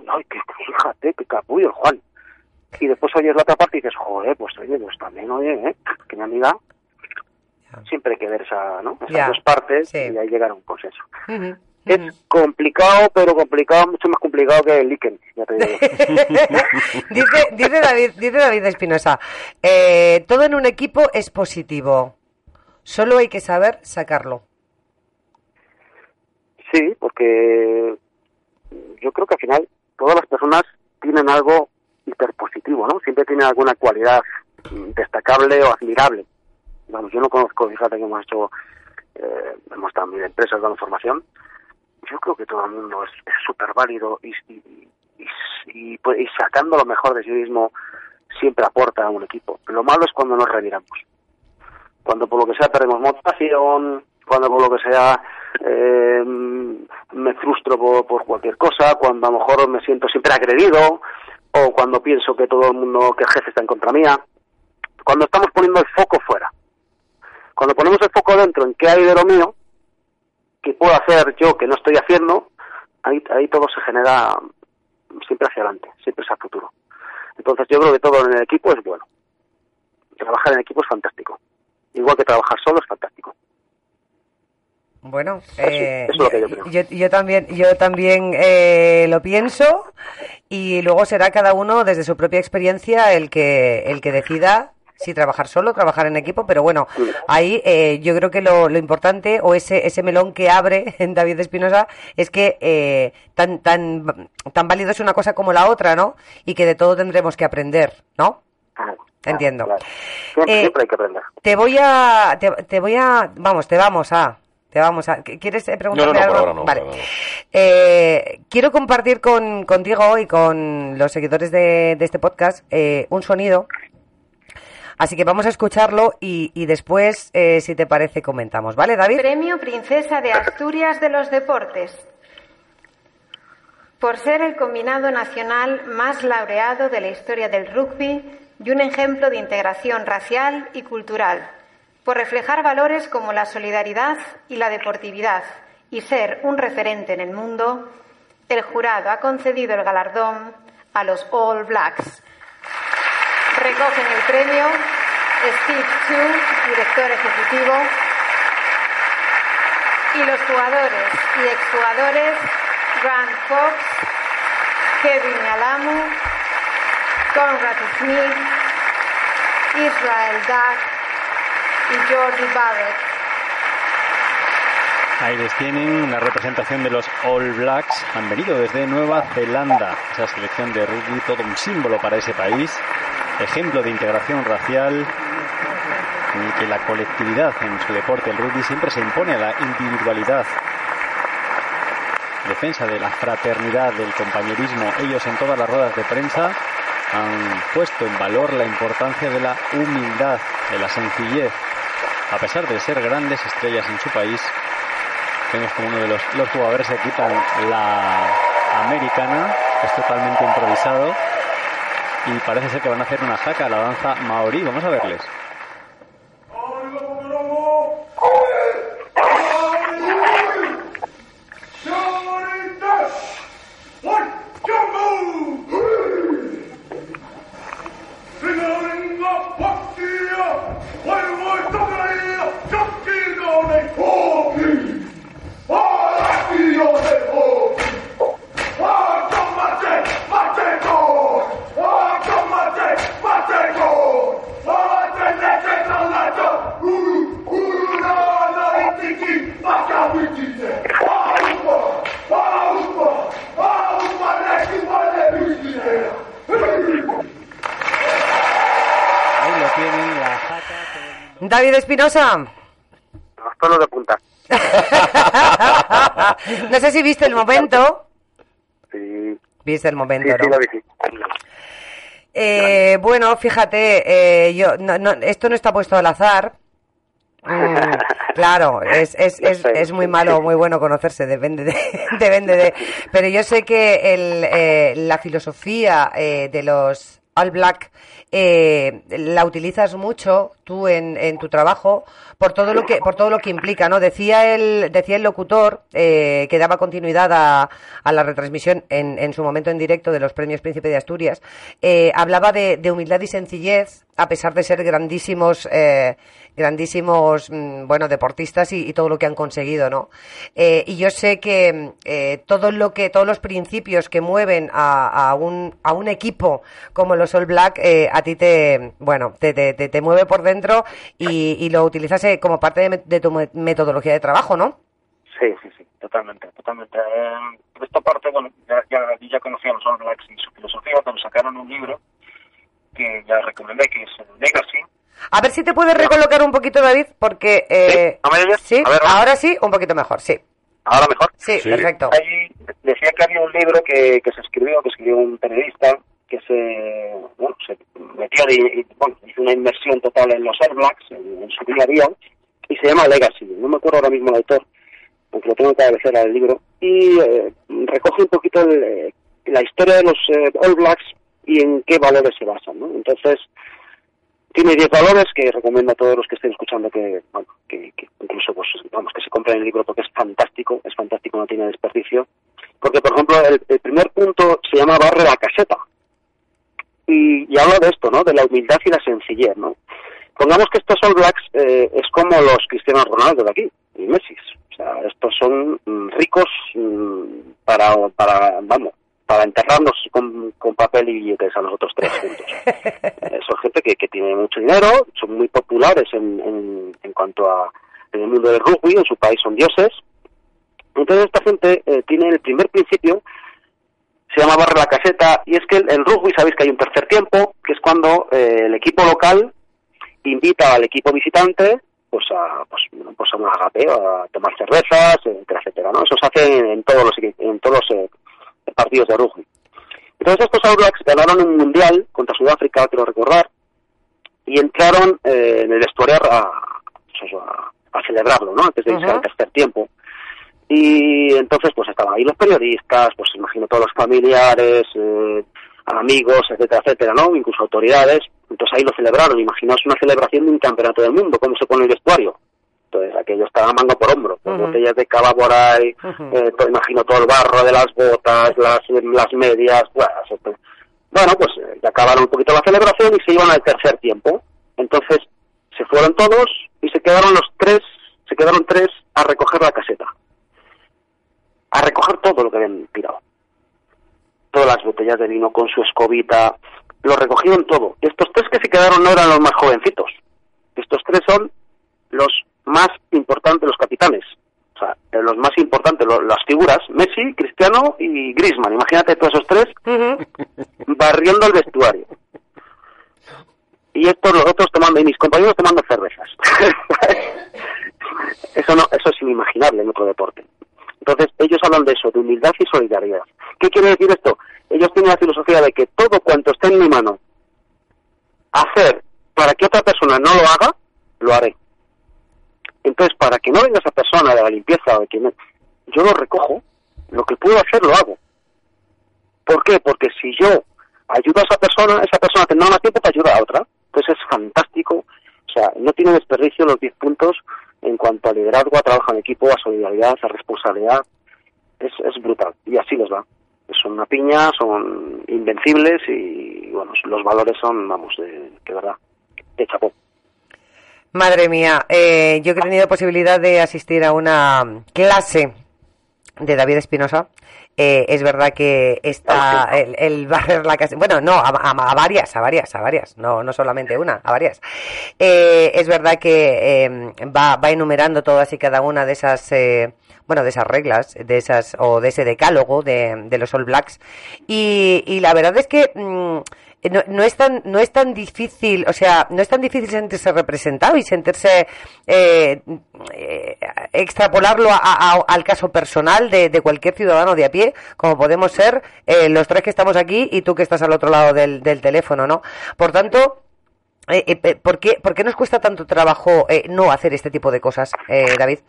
ay, que, fíjate, qué capullo Juan. Y después oyes la otra parte y dices, joder, pues oye, pues también, oye, ¿eh? que mi amiga, siempre hay que ver esa, ¿no? esas dos partes sí. y ahí llegar a un consenso. Es complicado, pero complicado, mucho más complicado que el líquen, ya te digo. *laughs* dice, dice David, dice David Espinosa, eh, todo en un equipo es positivo. Solo hay que saber sacarlo. Sí, porque yo creo que al final todas las personas tienen algo hiperpositivo, ¿no? Siempre tienen alguna cualidad destacable o admirable. Vamos, yo no conozco, fíjate que hemos hecho, eh, hemos mil empresas dando formación. Yo creo que todo el mundo es súper válido y, y, y, y- pues, y sacando lo mejor de sí mismo siempre aporta a un equipo. Lo malo es cuando nos reviramos cuando por lo que sea perdemos motivación, cuando por lo que sea eh, me frustro por cualquier cosa, cuando a lo mejor me siento siempre agredido, o cuando pienso que todo el mundo, que el jefe está en contra mía, cuando estamos poniendo el foco fuera. Cuando ponemos el foco dentro en qué hay de lo mío, qué puedo hacer yo que no estoy haciendo, ahí, ahí todo se genera siempre hacia adelante, siempre es a futuro. Entonces yo creo que todo en el equipo es bueno. Trabajar en equipo es fantástico. Igual que trabajar solo es fantástico. Bueno, eh, es yo creo. yo, yo también, yo también eh, lo pienso y luego será cada uno desde su propia experiencia el que el que decida si trabajar solo, trabajar en equipo, pero bueno, ahí eh, yo creo que lo, lo importante o ese ese melón que abre *laughs* en David Espinosa es que eh, tan tan tan válido es una cosa como la otra, ¿no? Y que de todo tendremos que aprender, ¿no? Claro, Entiendo. claro. Siempre, Eh, siempre hay que aprender. Te voy a, te, te voy a, vamos, te vamos a, te vamos a. ¿Quieres eh, preguntarme No, no, no, por ahora no, vale. por ahora no. Eh, quiero compartir con, contigo y con los seguidores de, de este podcast eh, un sonido. Así que vamos a escucharlo y, y después, eh, si te parece, comentamos. ¿Vale, David? Premio Princesa de Asturias de los Deportes. Por ser el combinado nacional más laureado de la historia del rugby y un ejemplo de integración racial y cultural. Por reflejar valores como la solidaridad y la deportividad y ser un referente en el mundo, el jurado ha concedido el galardón a los All Blacks. Recogen el premio Steve Chu, director ejecutivo, y los jugadores y exjugadores Grant Fox, Kevin Yalamu, Conrad Smith, Israel Duck y Jordi Barrett. Ahí les tienen la representación de los All Blacks. Han venido desde Nueva Zelanda. Esa selección de rugby, todo un símbolo para ese país. Ejemplo de integración racial en el que la colectividad en su deporte, el rugby, siempre se impone a la individualidad. Defensa de la fraternidad, del compañerismo. Ellos en todas las ruedas de prensa han puesto en valor la importancia de la humildad, de la sencillez. A pesar de ser grandes estrellas en su país, Vemos como uno de los, jugadores se quitan la americana, es totalmente improvisado y parece ser que van a hacer una jaca la danza maorí. Vamos a verles. Espinosa. Los pelos de punta. *laughs* no sé si viste el momento. Sí, Viste el momento, sí, ¿no? lo vi, sí. Eh, bueno, fíjate, eh, yo, no, no, esto no está puesto al azar. Mm, *laughs* claro, es, es, es, es muy malo o muy bueno conocerse, depende de, *laughs* depende de. Pero yo sé que el, eh, la filosofía eh, de los All Black eh, la utilizas mucho tú en, en tu trabajo por todo lo que por todo lo que implica, ¿no? Decía el decía el locutor eh, que daba continuidad a, a la retransmisión en, en su momento en directo de los premios Príncipe de Asturias. eh, hablaba de, de humildad y sencillez a pesar de ser grandísimos eh, grandísimos mm, bueno deportistas y, todo lo que han conseguido, ¿no? Eh, y yo sé que mm, eh, todo lo que todos los principios que mueven a, a un a un equipo como los All Black eh, a ti te bueno te, te, te, te mueve por dentro y, lo utilizas eh, como parte de, de tu me- metodología de trabajo, ¿no? Sí, sí, sí, totalmente, totalmente. Eh, por esta parte, bueno, ya, ya, conocía a los All Blacks y su filosofía, pero sacaron un libro que ya recomendé, que es Legacy. A ver si te puedes recolocar un poquito, David, porque eh, ¿No me oyes? sí, A ver, ¿ahora? sí, un poquito mejor, sí, Ahora mejor. sí, Sí. perfecto. Ahí decía que había un libro que, que se escribió, que escribió un periodista, que se, bueno, se metió, de, y, bueno, hizo una inmersión total en los All Blacks, en, en su día a día, y se llama Legacy. No me acuerdo ahora mismo el autor, aunque lo tengo que cabecera del libro, y eh, recoge un poquito el, eh, la historia de los eh, All Blacks y en qué valores se basan, ¿no? Entonces, tiene 10 valores que recomiendo a todos los que estén escuchando que, bueno, que, que incluso, pues, vamos, que se compren el libro porque es fantástico, es fantástico, no tiene desperdicio. Porque, por ejemplo, el, primer punto se llama barre la caseta. Y, y habla de esto, ¿no? De la humildad y la sencillez, ¿no? Pongamos que estos All Blacks eh, es como los Cristianos Ronaldo de aquí, y Messi. O sea, estos son mm, ricos mm, para, para, vamos, para enterrarnos con, con papel y billetes a nosotros tres juntos. Eh, *laughs* son gente que, que tiene mucho dinero, son muy populares en, en, en cuanto a en el mundo del rugby, en su país son dioses. Entonces esta gente eh, tiene el primer principio, se llama barre la caseta, y es que el, el rugby sabéis que hay un tercer tiempo, que es cuando eh, el equipo local invita al equipo visitante pues a pues, bueno, pues a un agapeo, a tomar cervezas, etcétera, etcétera, ¿no? Eso se hace en, en todos los en todos los eh, partidos de rugby. Entonces estos Blacks ganaron un mundial contra Sudáfrica, quiero recordar, y entraron eh, en el vestuario a, pues a, a celebrarlo, ¿no? Antes de irse Ajá. al tercer tiempo. Y entonces pues estaban ahí los periodistas, pues imagino todos los familiares, eh, amigos, etcétera, etcétera, ¿no? Incluso autoridades. Entonces ahí lo celebraron. Imaginaos una celebración de un campeonato del mundo, cómo se pone el vestuario. Entonces aquello estaba manga por hombro, Ujú. botellas de cava por ahí, eh, todo- imagino todo el barro de las botas, las, las medias, bueno, eso fue- bueno, pues eh, ya acabaron un poquito la celebración y se iban al tercer tiempo. Entonces se fueron todos y se quedaron los tres, se quedaron tres a recoger la caseta. A recoger todo lo que habían tirado. todas las botellas de vino con su escobita, lo recogieron todo. Estos tres que se quedaron no eran los más jovencitos. Estos tres son los más importantes, los capitanes. O sea, los más importantes, lo- las figuras, Messi, Cristiano y Griezmann. Imagínate todos esos tres barriendo el vestuario. Y estos los otros tomando, y mis compañeros tomando cervezas. *laughs* eso no, eso es inimaginable en otro deporte. Entonces, ellos hablan de eso, de humildad y solidaridad. ¿Qué quiere decir esto? Ellos tienen la filosofía de que todo cuanto esté en mi mano hacer para que otra persona no lo haga, lo haré. Entonces, para que no venga esa persona de la limpieza de que no- yo lo recojo, lo que puedo hacer lo hago. ¿Por qué? Porque si yo ayudo a esa persona, esa persona tendrá más tiempo para ayudar a otra. Entonces es fantástico. O sea, no tiene desperdicio los 10 puntos en cuanto a liderazgo, a trabajo en equipo, a solidaridad, a responsabilidad. Es, es brutal. Y así les va. Son una piña, son invencibles y, bueno, los valores son, vamos, de, de verdad, de chapó. Madre mía, eh, yo que he tenido posibilidad de asistir a una clase de David Espinosa. Eh, es verdad que está el, el barrer la casa. Bueno, no, a, a- a varias, a varias, a varias. No, no solamente una, a varias. Eh, es verdad que eh, va, va enumerando todas y cada una de esas, eh, bueno, de esas reglas, de esas, o de ese decálogo de, de los All Blacks. Y, y la verdad es que mm, no, no es tan no es tan difícil o sea no es tan difícil sentirse representado y sentirse eh, eh, extrapolarlo a- al caso personal de, cualquier ciudadano de a pie como podemos ser eh, los tres que estamos aquí y tú que estás al otro lado del, teléfono no por tanto eh, eh, ¿por, qué, ¿Por qué nos cuesta tanto trabajo eh, no hacer este tipo de cosas, eh, David?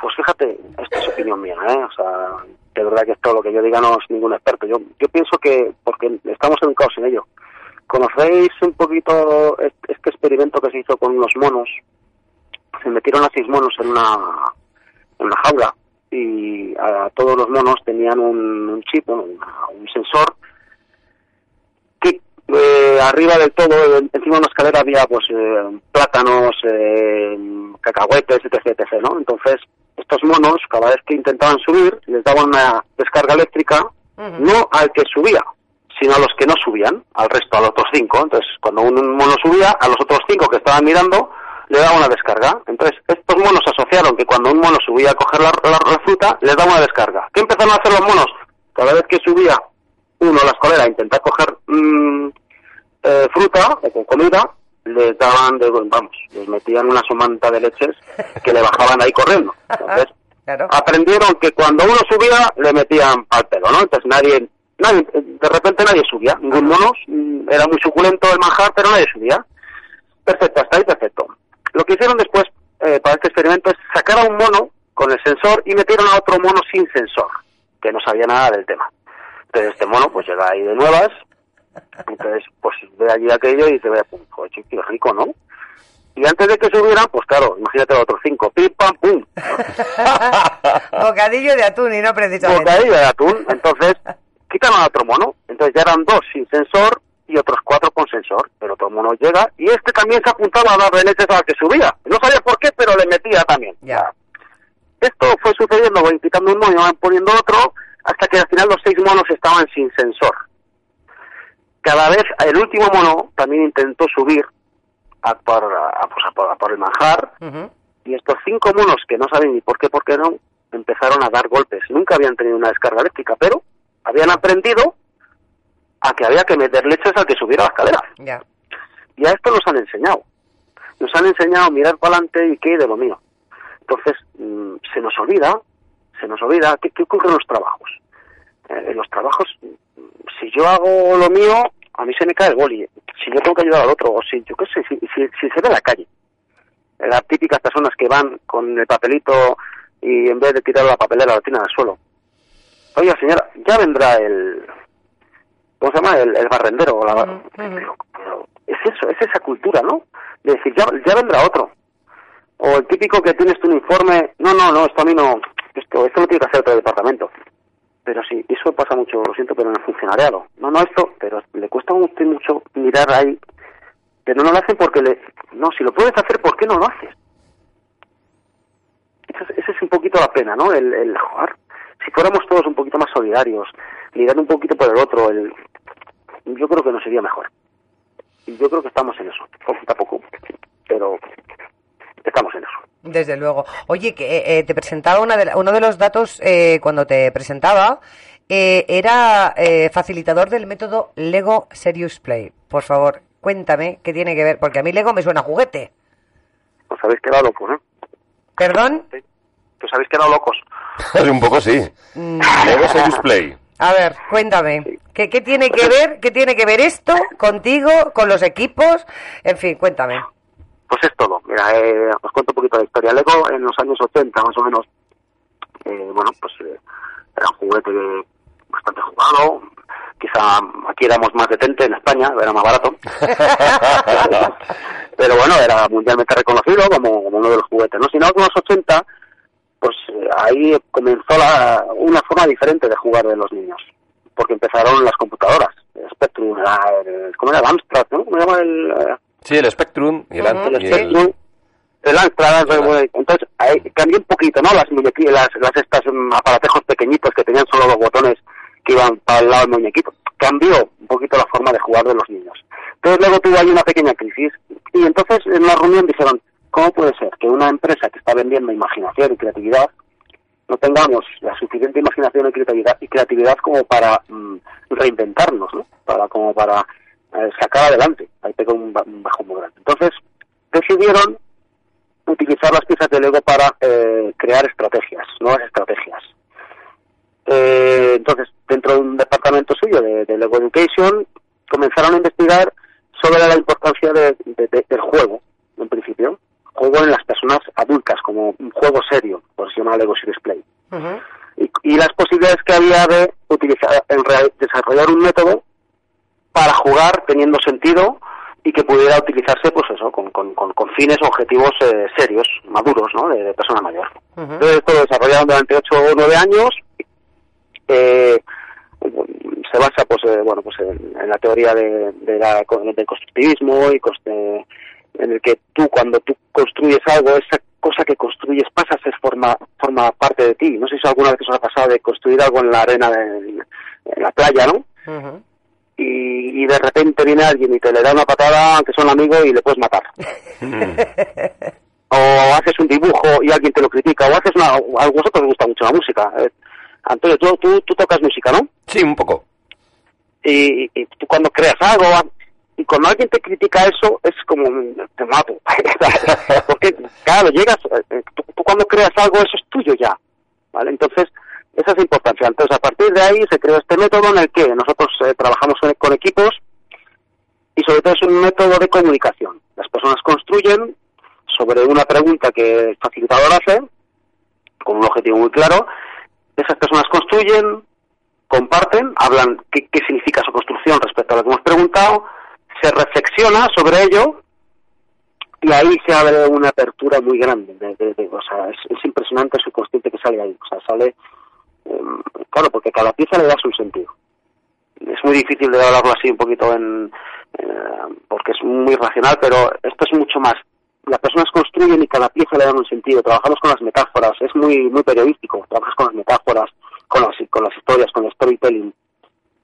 Pues fíjate, esta es opinión mía, ¿eh? O sea, de verdad que esto lo que yo diga no es ningún experto. Yo, yo pienso que, porque estamos educados en ello. ¿Conocéis un poquito est- este experimento que se hizo con unos monos? Se metieron a seis monos en una, en una jaula y a todos los monos tenían un, un chip, una- un sensor que eh, arriba del todo, en- encima de una escalera había pues eh, plátanos, eh, cacahuetes, etc, etc, ¿no? Entonces, estos monos, cada vez que intentaban subir, les daban una descarga eléctrica, no al que subía, sino a los que no subían, al resto, a los otros cinco. Entonces, cuando un mono subía, a los otros cinco que estaban mirando, le daba una descarga. Entonces, estos monos asociaron que cuando un mono subía a coger la, la- la fruta, les daba una descarga. ¿Qué empezaron a hacer los monos? Cada vez que subía uno a la escalera a intentar coger mm, eh, fruta o comida, les daban, de, vamos, les metían una somanta de leches que le bajaban ahí corriendo. *laughs* Entonces, aprendieron que cuando uno subía, le metían al pelo, ¿no? Entonces nadie, nadie, de repente nadie subía, ningún mono, mm, era muy suculento el manjar, pero nadie subía. Perfecto, hasta ahí perfecto. Lo que hicieron después eh, para este experimento es sacar a un mono con el sensor y metieron a otro mono sin sensor, que no sabía nada del tema. Entonces este mono pues llega ahí de nuevas, entonces pues ve allí aquello y dice, vaya, chico, qué rico, ¿no? Y antes de que subieran, pues claro, imagínate los otros cinco, pim, pam, pum, *laughs* Bocadillo de atún y no precisamente. bocadillo de atún. Entonces, quitan a otro mono. Entonces ya eran dos sin sensor y otros cuatro con sensor. El otro mono llega y este también se apuntaba a darle leches al que subía. No sabía por qué, pero le metía también. Ya. Esto fue sucediendo, voy quitando un mono y van poniendo otro, hasta que al final los seis monos estaban sin sensor. Cada vez el último mono también intentó subir a por, a- pues, a por- a por el manjar y estos cinco monos que no saben ni por qué, por qué no, empezaron a dar golpes. Nunca habían tenido una descarga eléctrica, pero habían aprendido a que había que meter leches al que subiera la escalera. Ya. Y a esto nos han enseñado. Nos han enseñado a mirar para adelante y qué de lo mío. Entonces, mm, se nos olvida, se nos olvida, ¿qué, qué ocurre en los trabajos? Eh, en los trabajos, si yo hago lo mío, a mí se me cae el boli. Si yo tengo que ayudar al otro, o si, yo qué sé, si, si, si se ve en la calle. Las típicas personas que van con el papelito y en vez de tirar la papelera la tiran al suelo. Oiga, señora, ya vendrá el... ¿Cómo se llama? El, el barrendero. la- pero, pero es eso, es esa cultura, ¿no? De decir, ya, ya vendrá otro. O el típico que tienes tu uniforme, no, no, no, esto a mí no, esto, esto lo tiene que hacer otro departamento. Pero sí, eso pasa mucho, lo siento, pero en el funcionariado. No, no, esto, pero le cuesta usted mucho mirar ahí, pero no lo hacen porque le... No, si lo puedes hacer, ¿por qué no lo haces? Esa es, un poquito la pena, ¿no? El, el jugar. Si fuéramos todos un poquito más solidarios, mirar un poquito por el otro, el, yo creo que no sería mejor. Y yo creo que estamos en eso, poquito a poco, pero estamos en eso. Desde luego. Oye, que eh, eh, te presentaba una de la- uno de los datos eh, cuando te presentaba. eh, era eh, facilitador del método Lego Serious Play. Por favor, cuéntame qué tiene que ver, porque a mí Lego me suena a juguete. Os habéis quedado locos, ¿no? ¿Perdón? Os habéis quedado locos. *laughs* un poco sí. Mm, Lego Serious Play. a ver, cuéntame. ¿Qué, qué tiene que ver? ¿Qué tiene que ver esto contigo, con los equipos? En fin, cuéntame. Pues es todo. Mira, eh, os cuento un poquito la historia. Lego en los años 80, más o menos, eh, bueno, pues eh, era un juguete bastante jugado. Quizá aquí éramos más detente en España, era más barato. *laughs* Pero bueno, era mundialmente reconocido como, como uno de los juguetes. ¿no? Si no, en los 80, pues eh, ahí comenzó la, una forma diferente de jugar de los niños. Porque empezaron las computadoras. El Spectrum, era el, ¿cómo era? El Amstrad, ¿no? ¿Cómo se llama el...? Sí, el Spectrum y el, Ujú, Ant- el Spectrum, el Amstrad, entonces ahí cambió un poquito, ¿no? Las las, las estas mm, aparatejos pequeñitos que tenían solo los botones que iban para el lado del muñequito. Cambió un poquito la forma de jugar de los niños. Entonces luego tuvo ahí una pequeña crisis y entonces en una reunión dijeron, ¿cómo puede ser que una empresa que está vendiendo imaginación y creatividad no tengamos la suficiente imaginación y creatividad, y creatividad como para mm, reinventarnos, ¿no? Para como para sacar adelante. Ahí pegó un, un bajón muy grande. Entonces decidieron utilizar las piezas de Lego para eh, crear estrategias, nuevas estrategias. Eh, entonces, dentro de un departamento suyo de, de Lego Education, comenzaron a investigar sobre la importancia de- de- de- del juego, en principio. Juego en las personas adultas, como un juego serio, por eso se llama Lego Serious Play. Y las posibilidades que había de utilizar, en real- desarrollar un método para jugar teniendo sentido y que pudiera utilizarse, pues eso, con, con, con, con fines o objetivos eh, serios, maduros, ¿no? De, de persona mayor. Entonces, esto lo desarrollaron durante 8 o 9 años. Eh, se basa, pues, eh, bueno, pues en, en la teoría de, de la, del constructivismo y coste- en el que tú, cuando tú construyes algo, esa cosa que construyes pasa a ser forma, forma parte de ti. No sé si alguna vez os ha pasado de construir algo en la arena de, en la playa, ¿no? Y, y de repente viene alguien y te le da una patada, aunque son amigos, y le puedes matar. *laughs* o haces un dibujo y alguien te lo critica, o haces una... A vosotros os gusta mucho la música. eh. Antonio, tú, tú, tú tocas música, ¿no? Sí, un poco. Y, y tú cuando creas algo, y cuando alguien te critica eso, es como, te mato. *laughs* Porque, claro, llegas, eh, tú, tú cuando creas algo, eso es tuyo ya. ¿Vale? Entonces, esa es la importancia. Entonces, a partir de ahí se creó este método en el que nosotros eh, trabajamos con, equipos y sobre todo es un método de comunicación. Las personas construyen sobre una pregunta que el facilitador hace, con un objetivo muy claro. Esas personas construyen, comparten, hablan qué, qué significa su construcción respecto a lo que hemos preguntado, se reflexiona sobre ello y ahí se abre una apertura muy grande. De, o sea, es, es impresionante el subconsciente que sale ahí. O sea, sale, claro, porque cada pieza le da su sentido. Es muy difícil de hablarlo así un poquito en, eh, porque es muy racional, pero esto es mucho más. Las personas construyen y cada pieza le da un sentido. Trabajamos con las metáforas, es muy muy periodístico. Trabajas con las metáforas, con las, con las historias, con el storytelling.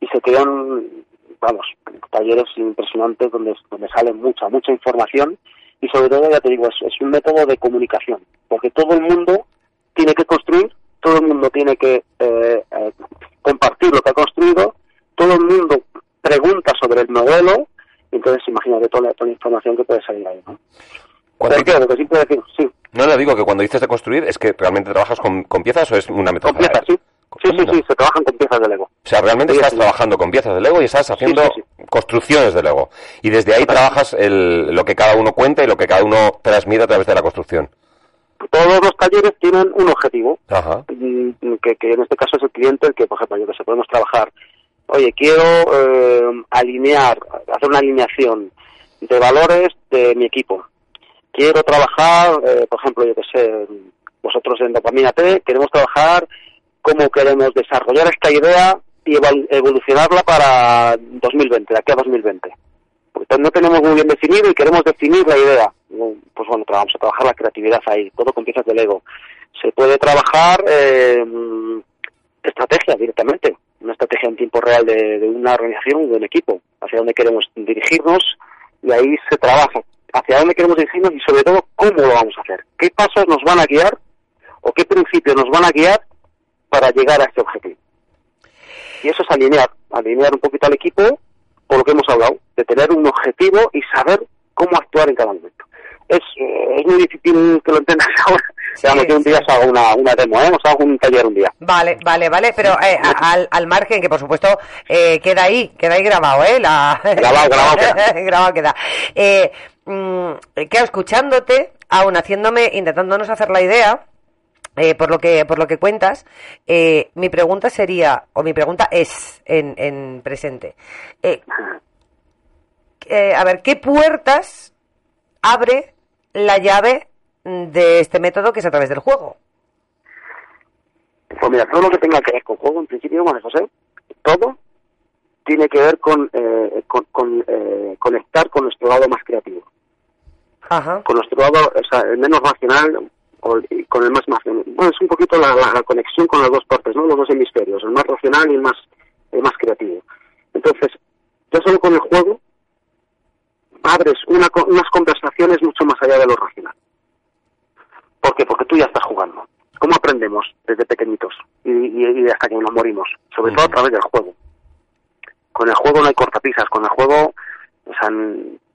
Y se crean, vamos, talleres impresionantes donde, donde sale mucha, mucha información. Y sobre todo, ya te digo, es, es un método de comunicación. Porque todo el mundo tiene que construir, todo el mundo tiene que eh, eh, compartir lo que ha construido, todo el mundo pregunta sobre el modelo, entonces imagínate toda la, toda la información que puede salir ahí. ¿no? Cuando- ¿Por qué? Lo que sí puedo decir, sí, No, no, digo que cuando dices de construir, ¿es que realmente trabajas con, con piezas o es una con metáfora? piezas, sí. Sí, sí, se trabajan con piezas de Lego. O sea, realmente Sí, estás sí. trabajando con piezas de Lego y estás haciendo sí, construcciones de Lego. Y desde ahí trabajas el, lo que cada uno cuenta y lo que cada uno transmite a través de la construcción. Todos los talleres tienen un objetivo, Ajá. mm, que, que en este caso es el cliente el que, por ejemplo, yo que sé, podemos trabajar. Oye, quiero eh, alinear, hacer una alineación de valores de mi equipo. Quiero trabajar, eh, por ejemplo, yo que sé, vosotros en Dopamina T, queremos trabajar cómo queremos desarrollar esta idea y evolucionarla para 2020, de aquí a 2020. No tenemos muy bien definido y queremos definir la idea. Pues bueno, vamos a trabajar la creatividad ahí, todo con piezas de Lego. Se puede trabajar eh, estrategia directamente, una estrategia anti tiempo real de, una organización, de un equipo, hacia dónde queremos dirigirnos y ahí se trabaja hacia dónde queremos dirigirnos y sobre todo cómo lo vamos a hacer. ¿Qué pasos nos van a guiar o qué principios nos van a guiar para llegar a este objetivo? Y eso es alinear, alinear un poquito al equipo por lo que hemos hablado, de tener un objetivo y saber cómo actuar en cada momento. Es, eh, es muy difícil que lo entiendas *laughs* ahora. Digamos, yo un día os hago una, una demo, ¿eh? os hago un taller un día. Vale, vale, vale, pero eh, a- al, al margen, que por supuesto eh, queda ahí, queda ahí grabado, ¿eh? La... Grabado, grabado queda. *laughs* grabado queda. Eh, mm, claro, escuchándote, aún haciéndome, intentándonos hacer la idea, eh, por lo que por lo que cuentas, eh, mi pregunta sería, o mi pregunta es en, en presente. Eh, eh, a ver, ¿qué puertas abre la llave de este método que es a través del juego? Pues mira, todo lo que tenga que ver con juego, en principio, Juan José, todo tiene que ver con, eh, con, con, eh, conectar con nuestro lado más creativo. Ajá. Con nuestro lado, o sea, menos racional y con el más, más bueno, es un poquito la, la- la conexión con las dos partes, ¿no? Los dos hemisferios, el más racional y el más, el más creativo. Entonces, ya solo con el juego abres una, unas conversaciones mucho más allá de lo racional. ¿Por qué? Porque tú ya estás jugando. ¿Cómo aprendemos desde pequeñitos y, y- y hasta que nos morimos? Sobre todo a través del juego. Con el juego no hay cortapisas, con el juego, o sea,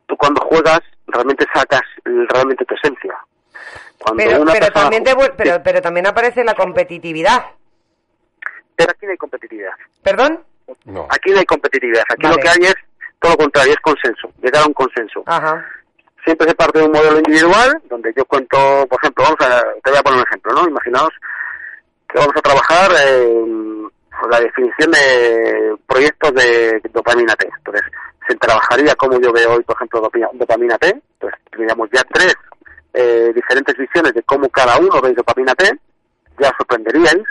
tú cuando juegas realmente sacas realmente tu esencia. Cuando Pero, una pero persona también te pero, pero también aparece la competitividad. Pero aquí no hay competitividad. ¿Perdón? No. Aquí no hay competitividad. Aquí Vale. lo que hay es todo lo contrario, es consenso, llegar a un consenso. Ajá. siempre se parte de un modelo individual, donde yo cuento, por ejemplo, vamos a, te voy a poner un ejemplo, ¿no? Imaginaos que vamos a trabajar en la definición de proyectos de dopamina T. Entonces, se trabajaría como yo veo hoy, por ejemplo, dopamina, dopamina T. Entonces, tendríamos ya tres eh, diferentes visiones de cómo cada uno ve dopamina T. Ya sorprenderíais,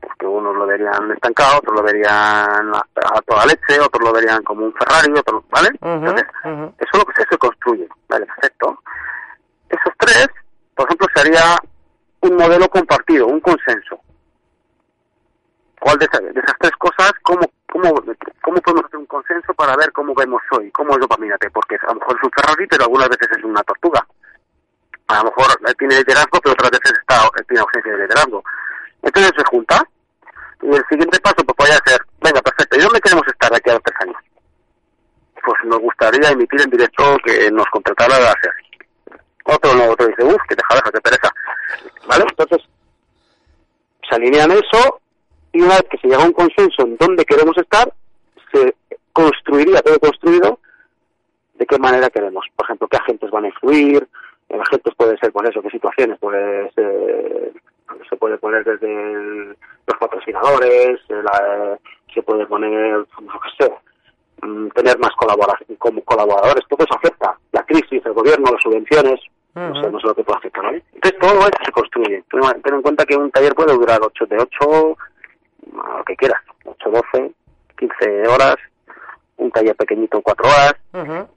porque unos lo verían estancado, otros lo verían a, a toda leche, otros lo verían como un Ferrari, otros, ¿vale? Entonces, eso es lo que se, se construye, ¿vale? Perfecto. Esos tres, por ejemplo, sería un modelo compartido, un consenso. ¿Cuál de esas, de esas tres cosas, cómo, cómo, cómo podemos hacer un consenso para ver cómo vemos hoy, cómo es dopamina T? Porque a lo mejor es un Ferrari, pero algunas veces es una tortuga. A lo mejor tiene liderazgo, pero otras veces está, tiene ausencia de liderazgo. Entonces se junta, y el siguiente paso pues podría ser, venga, perfecto, ¿y dónde queremos estar de aquí a los tres años? Pues nos gustaría emitir en directo que nos contratara la serie. Otro no, otro dice, uff, que deja, deja, que pereza. ¿Vale? Entonces, se alinean eso y una vez que se llega a un consenso en dónde queremos estar, se construiría todo construido de qué manera queremos. Por ejemplo, qué agentes van a influir, en agentes puede ser, por eso, qué situaciones, pues eh, se puede poner desde el- los patrocinadores, eh, la- se puede poner, no sé, mm, tener más colaboración, como colaboradores, todo eso afecta. La crisis, el gobierno, las subvenciones, no sé, no sé lo que puede afectar, ¿vale? Entonces todo eso se construye. Ten en cuenta que un taller puede durar 8 de 8, lo que quieras, 8, 12, 15 horas, un taller pequeñito 4 horas, o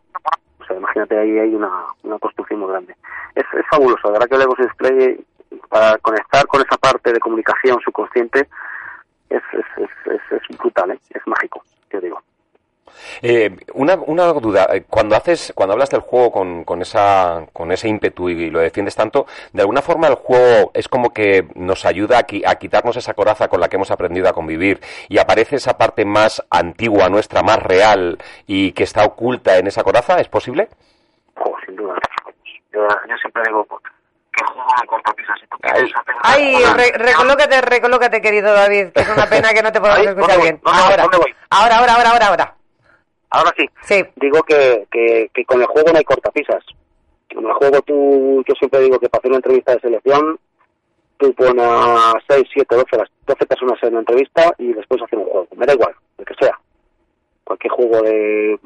imagínate ahí hay una, una construcción muy grande. Es, es fabuloso, la verdad que el Ego Display para conectar con esa parte de comunicación subconsciente es, es, es, es, es brutal, ¿eh? es mágico, yo digo. Eh, una, una duda, eh, cuando haces, cuando hablas del juego con, con esa, con ese ímpetu y lo defiendes tanto, de alguna forma el juego es como que nos ayuda a, qui- a quitarnos esa coraza con la que hemos aprendido a convivir y aparece esa parte más antigua nuestra, más real y que está oculta en esa coraza, ¿es posible? Jo, sin duda. Yo, yo siempre digo que juego a cortapisas. Ahí. Ay, re- recolócate, recolócate, querido David, que es una pena que no te podamos escuchar ¿dónde bien. voy? ¿Dónde voy? Ahora, ¿Dónde voy? ahora, ahora, ahora, ahora, ahora. Sí. Sí. Digo que, que, que con el juego no hay cortapisas. Con el juego tú, yo siempre digo que para hacer una entrevista de selección, tú pones a 6, 7, 12, las 12 personas en una entrevista y después hacer un juego. Me da igual, el que sea. Cualquier juego de...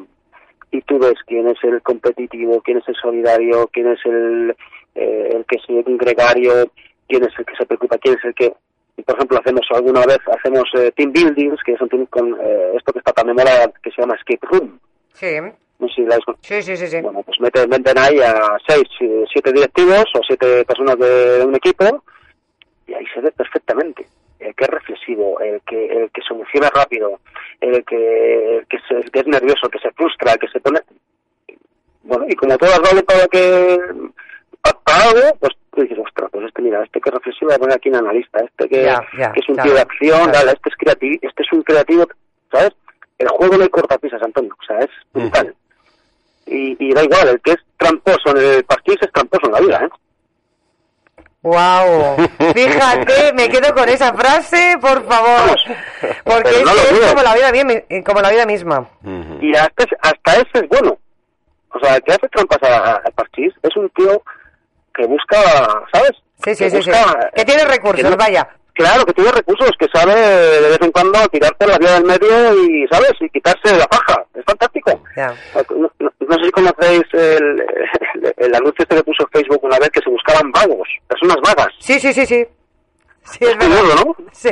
Y tú ves quién es el competitivo, quién es el solidario, quién es el, eh, el que es un gregario, quién es el que se preocupa, quién es el que... Y por ejemplo, hacemos alguna vez, hacemos eh, team buildings, que son team con eh, esto que está tan de moda, que se llama escape room. Sí, No sé si la habéis con- sí, sí, sí. sí. bueno, pues meten, meten ahí a seis, eh, siete directivos o siete personas de un equipo y ahí se ve perfectamente el que es reflexivo, el que el que soluciona rápido, el que, el que, se- el que es nervioso, el que se frustra, el que se pone... Bueno, y como todas vale para que... pa- para algo, pues tú dices, ostras, pues este, mira, este que es reflexivo, voy a poner aquí un analista, este que, Ya, ya, que es un claro, tío de acción, claro. este es creativo, este es un creativo, ¿sabes? El juego no hay cortapisas, Antonio, o sea, es brutal. Y, y da igual, el que es tramposo en el partido es tramposo en la vida, ¿eh? Wow, *laughs* fíjate, me quedo con esa frase, por favor, porque es, no es como la vida como la vida misma. Y hasta, hasta ese es bueno. O sea, el que hace trampas al parchís es un tío que busca, ¿sabes? Sí, sí, Que sí, Que tiene recursos, que no- vaya. Claro, que tiene recursos, que sabe de vez en cuando tirar por la vía del medio y, ¿sabes? Y quitarse la paja. Es fantástico. No, no- no sé si conocéis el, el, el anuncio este que puso Facebook una vez que se buscaban vagos, personas vagas. Sí, sí, sí, sí. Sí, es Es curioso, verdad. ¿no? Sí.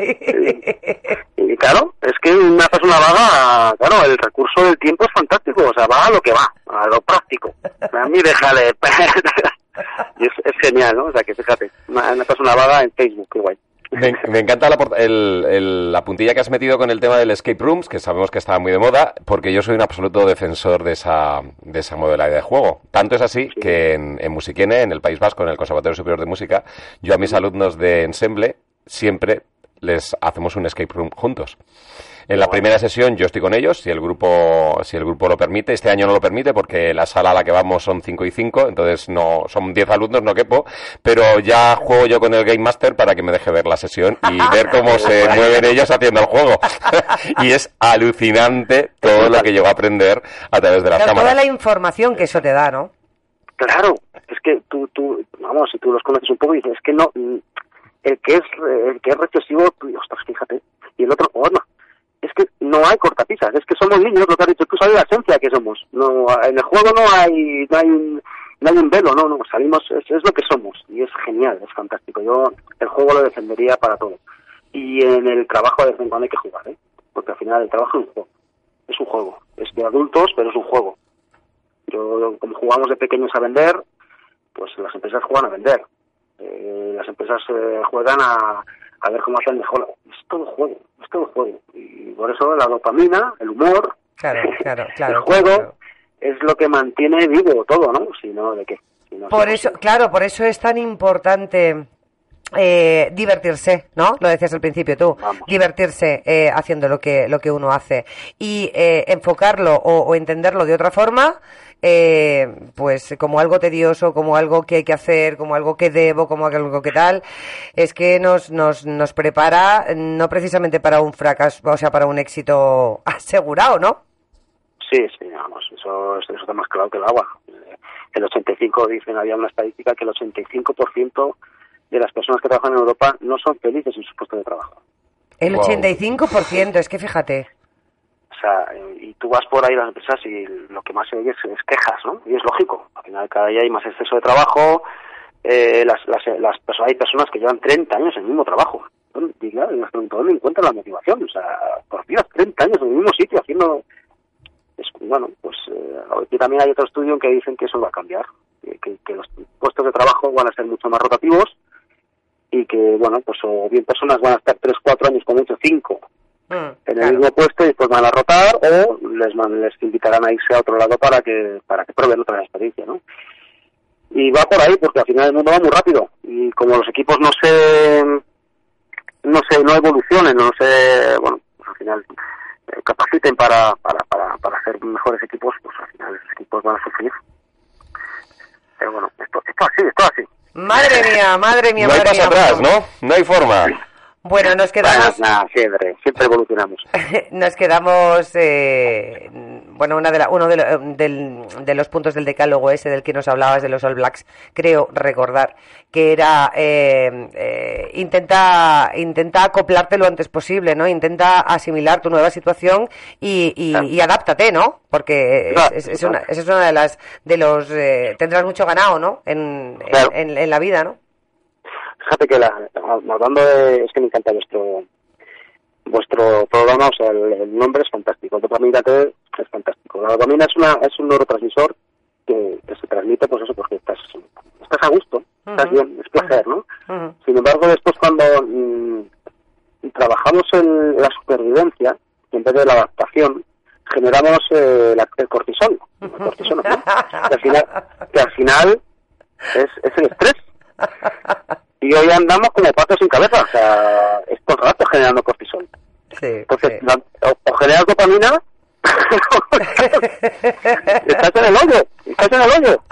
Y claro, es que una persona vaga, claro, el recurso del tiempo es fantástico, o sea, va a lo que va, a lo práctico. A mí déjale. *laughs* y es, es genial, ¿no? O sea, que fíjate, una, una persona vaga en Facebook, qué guay. Me, me encanta la, el- el- la puntilla que has metido con el tema del escape rooms, que sabemos que está muy de moda, porque yo soy un absoluto defensor de esa, de esa modalidad de juego. Tanto es así que en, en Musiquene, en el País Vasco, en el Conservatorio Superior de Música, yo a mis alumnos de ensemble siempre les hacemos un escape room juntos. En la primera sesión yo estoy con ellos, si el grupo, si el grupo lo permite. Este año no lo permite porque la sala a la que vamos son 5 y 5, entonces no, son 10 alumnos, no quepo, pero ya juego yo con el Game Master para que me deje ver la sesión y ver cómo se *laughs* mueven ellos haciendo el juego. *laughs* y es alucinante todo lo que llego a aprender a través de las toda cámaras. la información que eso te da, ¿no? Claro, es que tú, tú, vamos, si tú los conoces un poco, dices, es que no, el que es, el que es recesivo, tú, ostras, fíjate, y el otro, que no hay cortapisas, es que somos niños, lo que has dicho tú, sabes la esencia que somos. No, en el juego no hay, no hay un, no hay un velo, no, no, salimos, es, lo que somos, y es genial, es fantástico. Yo el juego lo defendería para todo. Y en el trabajo de vez en cuando hay que jugar, ¿eh? Porque al final el trabajo es un juego, es un juego, es de adultos, pero es un juego. Yo, como jugamos de pequeños a vender, pues las empresas juegan a vender. Eh, las empresas eh, juegan a, a ver cómo hacen mejor. Es todo juego, es todo juego. Y por eso la dopamina, el humor, Claro, claro, *laughs* claro. el juego claro. es lo que mantiene vivo todo, ¿no? Si no, ¿de qué? Si no, Por eso, claro, por eso es tan importante eh, divertirse, ¿no? Lo decías al principio tú, Vamos. divertirse eh, haciendo lo que lo que uno hace y eh, enfocarlo o, o entenderlo de otra forma, eh, pues como algo tedioso, como algo que hay que hacer, como algo que debo, como algo que tal, es que nos nos nos prepara no precisamente para un fracaso, o sea, para un éxito *laughs* asegurado, ¿no? Sí, sí, vamos, eso, eso está más claro que el agua. Eh, El 85, dicen, había una estadística que el 85% de las personas que trabajan en Europa no son felices en sus puestos de trabajo. El Wow. 85%, es que fíjate. Sea, y tú vas por ahí las empresas y lo que más se oye es, quejas, ¿no? Y es lógico. Al final cada día hay más exceso de trabajo. Eh, las, las, las personas, hay personas que llevan 30 años en el mismo trabajo. ¿Dónde- Y claro, y ¿dónde encuentran la motivación? O sea, por Dios, 30 años en el mismo sitio haciendo... Es, bueno, pues eh, también hay otro estudio en que dicen que eso va a cambiar. Que, los puestos de trabajo van a ser mucho más rotativos y que, bueno, pues o bien personas van a estar 3, 4 años, con mucho 5 Mm, en el claro. mismo puesto y después van a rotar o les man- les invitarán a irse a otro lado para que para que prueben otra experiencia ¿no? y va por ahí porque al final el mundo va muy rápido y como los equipos no se no se no evolucionen no se bueno pues al final eh, capaciten para, para para para ser mejores equipos pues al final los equipos van a sufrir pero bueno esto esto así esto así Madre mía, madre mía, No hay madre paso mía. atrás, ¿no? No hay forma. Bueno, nos quedamos, siempre siempre evolucionamos *laughs* nos quedamos, eh, bueno, una de la- uno de, lo- del- de los puntos del decálogo ese del que nos hablabas de los All Blacks, creo recordar que era eh, eh, intenta intenta acoplarte lo antes posible, ¿no? Intenta asimilar tu nueva situación y, y, Claro. y adáptate, ¿no? Porque Claro, es- es claro. una, esa es una de las de los eh, tendrás mucho ganado, ¿no? En, en- Claro. en- en la vida, ¿no? Fíjate que la, hablando de, es que me encanta vuestro vuestro programa, o sea, el, el nombre es fantástico, el dopamina T es fantástico. La dopamina es una es un neurotransmisor que, que se transmite, pues eso, porque estás estás a gusto, estás bien, es placer, ¿no? Sin embargo, después cuando mm, trabajamos en la supervivencia, en vez de la adaptación, generamos eh, la- el cortisol. El cortisol, ¿no? que, al final, que al final es, es el estrés. Y hoy andamos como patos sin cabeza, o sea, es todo el rato generando cortisol. Sí, Entonces, sí. la- o, o generas dopamina, *laughs* estás en el hoyo, estás en el hoyo.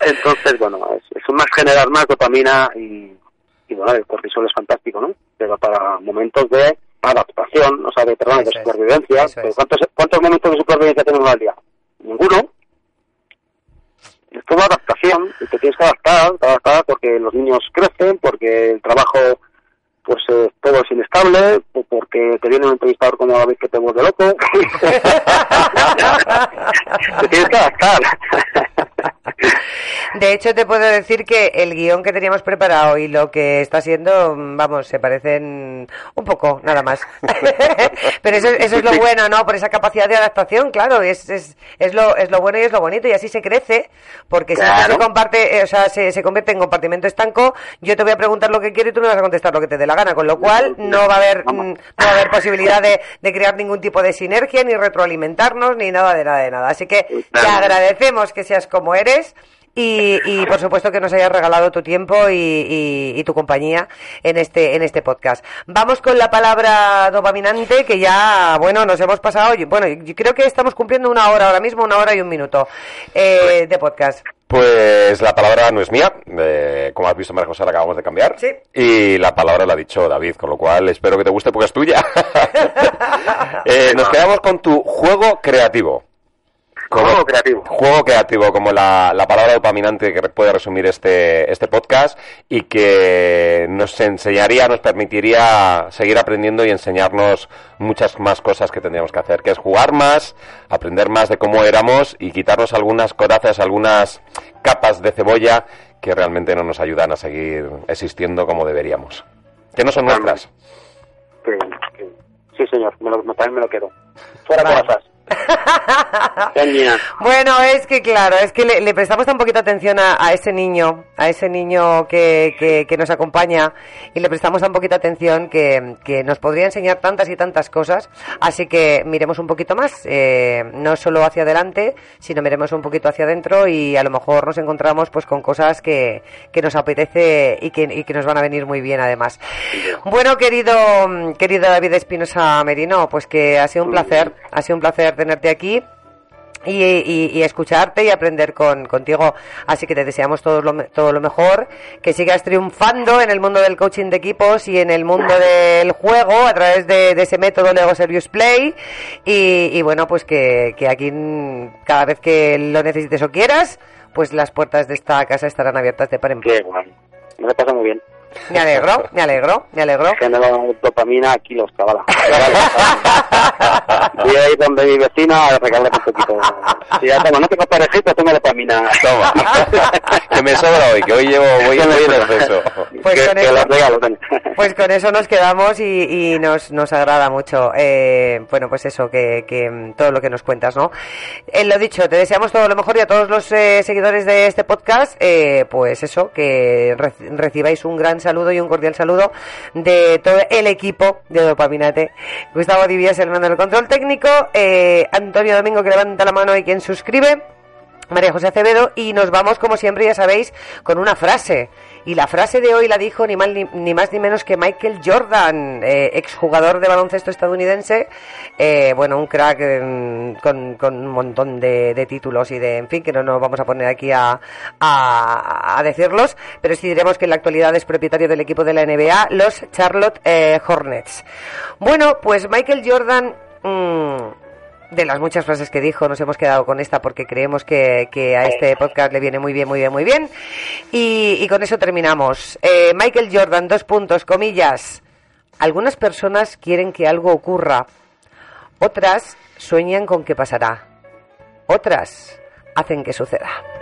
Entonces, bueno, es, es más generar más dopamina y, y, bueno, el cortisol es fantástico, ¿no? Pero para momentos de adaptación, o sea, de, perdón, de Eso supervivencia, es. pues, ¿cuántos, ¿cuántos momentos de supervivencia tenemos al día? Ninguno. Es toda adaptación y te tienes que adaptar, adaptar porque los niños crecen, porque el trabajo pues eh, todo es inestable, o porque te viene un entrevistador como la vez que te vuelve loco. *laughs* te tienes que adaptar. De hecho, te puedo decir que el guion que teníamos preparado y lo que está siendo, vamos, se parecen un poco, nada más. *laughs* Pero eso, eso es lo bueno, ¿no? Por esa capacidad de adaptación, claro, es, es, es, lo, es lo bueno y es lo bonito, y así se crece, porque si Claro. se comparte, eh, o sea, se, se convierte en compartimento estanco, yo te voy a preguntar lo que quiero y tú me vas a contestar lo que te dé la gana, con lo cual no va a haber, mm, no va a haber posibilidad de, de crear ningún tipo de sinergia, ni retroalimentarnos, ni nada de nada de nada. Así que te agradecemos que seas como eres. Y, y, por supuesto que nos hayas regalado tu tiempo y, y- y tu compañía en este en este podcast. Vamos con la palabra dopaminante que ya bueno nos hemos pasado. Bueno, yo creo que estamos cumpliendo una hora ahora mismo, una hora y un minuto eh, de podcast. Pues la palabra no es mía, eh, como has visto María José la acabamos de cambiar. Sí. Y la palabra la ha dicho David, con lo cual espero que te guste porque es tuya. *laughs* *laughs* Eh, nos quedamos con tu juego creativo. Como- Juego creativo. Juego creativo, como la, la palabra dopaminante que puede resumir este, este podcast y que nos enseñaría, nos permitiría seguir aprendiendo y enseñarnos muchas más cosas que tendríamos que hacer, que es jugar más, aprender más de cómo éramos y quitarnos algunas corazas, algunas capas de cebolla que realmente no nos ayudan a seguir existiendo como deberíamos. Que no son nuestras. Sí, señor, me lo, también me lo quedo. Fuera corazas. Bueno, es que claro, es que le, le prestamos tan poquita atención a, a ese niño, a ese niño que, que- que nos acompaña y le prestamos tan poquita atención que, que nos podría enseñar tantas y tantas cosas. Así que miremos un poquito más, eh, no solo hacia adelante, sino miremos un poquito hacia adentro y a lo mejor nos encontramos pues con cosas que, que nos apetece y que, y que nos van a venir muy bien además. Bueno, querido, querido David Espinosa Merino, pues que ha sido un placer, ha sido un placer tenerte aquí. Y, y- y escucharte y aprender con, contigo. Así que te deseamos todo lo, todo lo mejor, que sigas triunfando en el mundo del coaching de equipos y en el mundo del juego a través de, ese método Lego Serious Play. Y, bueno, pues que, que aquí cada vez que lo necesites o quieras, pues las puertas de esta casa estarán abiertas de par en par. Qué. Me lo muy bien. Me alegro, me alegro, me alegro. Genero dopamina a kilos, chavala. Voy a ir donde mi vecina a regalarle un poquito. Si ya tengo, no tengo parejita, tengo dopamina. Toma. *laughs* que me sobra hoy, que hoy llevo, voy, voy en exceso. Pues que, con que eso- regalo. Pues con eso nos quedamos y, y nos, nos agrada mucho. Eh, bueno, pues eso, que, que, mm, todo lo que nos cuentas, ¿no? Eh, lo dicho, te deseamos todo lo mejor y a todos los eh, seguidores de este podcast, eh, pues eso, que re- recibáis un gran saludo y un cordial saludo de todo el equipo de Dopaminate. Gustavo Divías, el del control técnico, eh, Antonio Domingo que levanta la mano y quien suscribe. María José Acevedo y nos vamos como siempre ya sabéis con una frase y la frase de hoy la dijo ni, mal, ni, más ni menos que Michael Jordan eh, exjugador de baloncesto estadounidense eh, bueno un crack eh, con, un montón de, de títulos y de en fin que no nos vamos a poner aquí a, a, decirlos pero sí diremos que en la actualidad es propietario del equipo de la NBA los Charlotte eh, Hornets. Bueno pues Michael Jordan mm, de las muchas frases que dijo, nos hemos quedado con esta porque creemos que, que a este podcast le viene muy bien, muy bien, muy bien. Y, y con eso terminamos. Eh, Michael Jordan, dos puntos, comillas. Algunas personas quieren que algo ocurra, otras sueñan con que pasará, otras hacen que suceda.